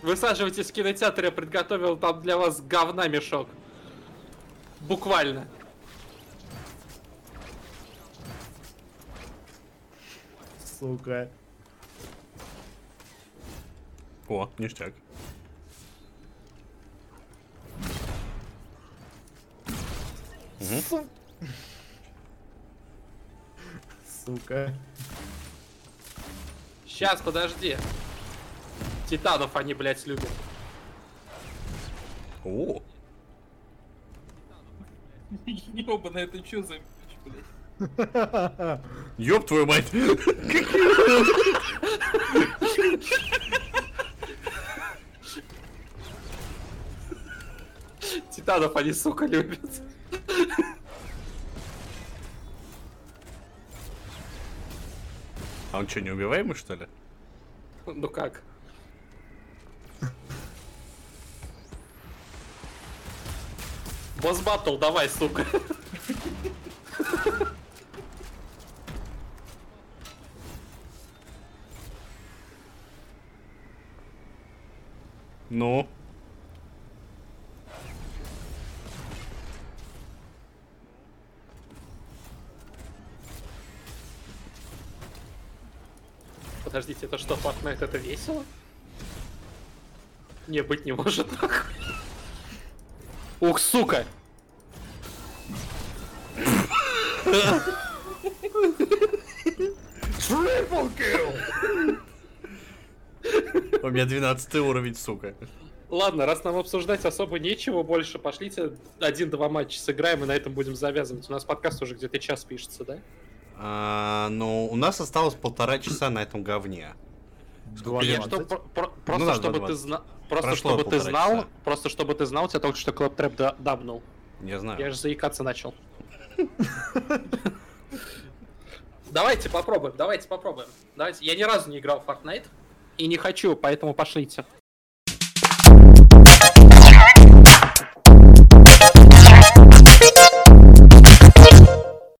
Высаживайтесь в кинотеатр, я подготовил там для вас говна мешок. Буквально. Сука. О, ништяк. Су- Сука. Сейчас, подожди. Титанов они, блядь, любят. О, Ёбаный, это чё за блядь? ёб твою мать! Титанов они, сука, любят. А он что, неубиваемый, что ли? Ну как? Босс баттл, давай, сука. Ну? Подождите, это что, Fortnite это весело? Не, быть не может нахуй. Ух, сука! У меня 12 уровень, сука. Ладно, раз нам обсуждать особо нечего больше, пошлите один-два матча сыграем и на этом будем завязывать. У нас подкаст уже где-то час пишется, да? А, ну, у нас осталось полтора часа на этом говне. Что- про- про- просто да, чтобы 2.20. ты знал, просто Прошло чтобы ты знал, часа. просто чтобы ты знал, тебя только что Клэптрэп да- дабнул. Не знаю. Я же заикаться начал. Давайте попробуем, давайте попробуем. Давайте. Я ни разу не играл в Fortnite и не хочу, поэтому пошлите.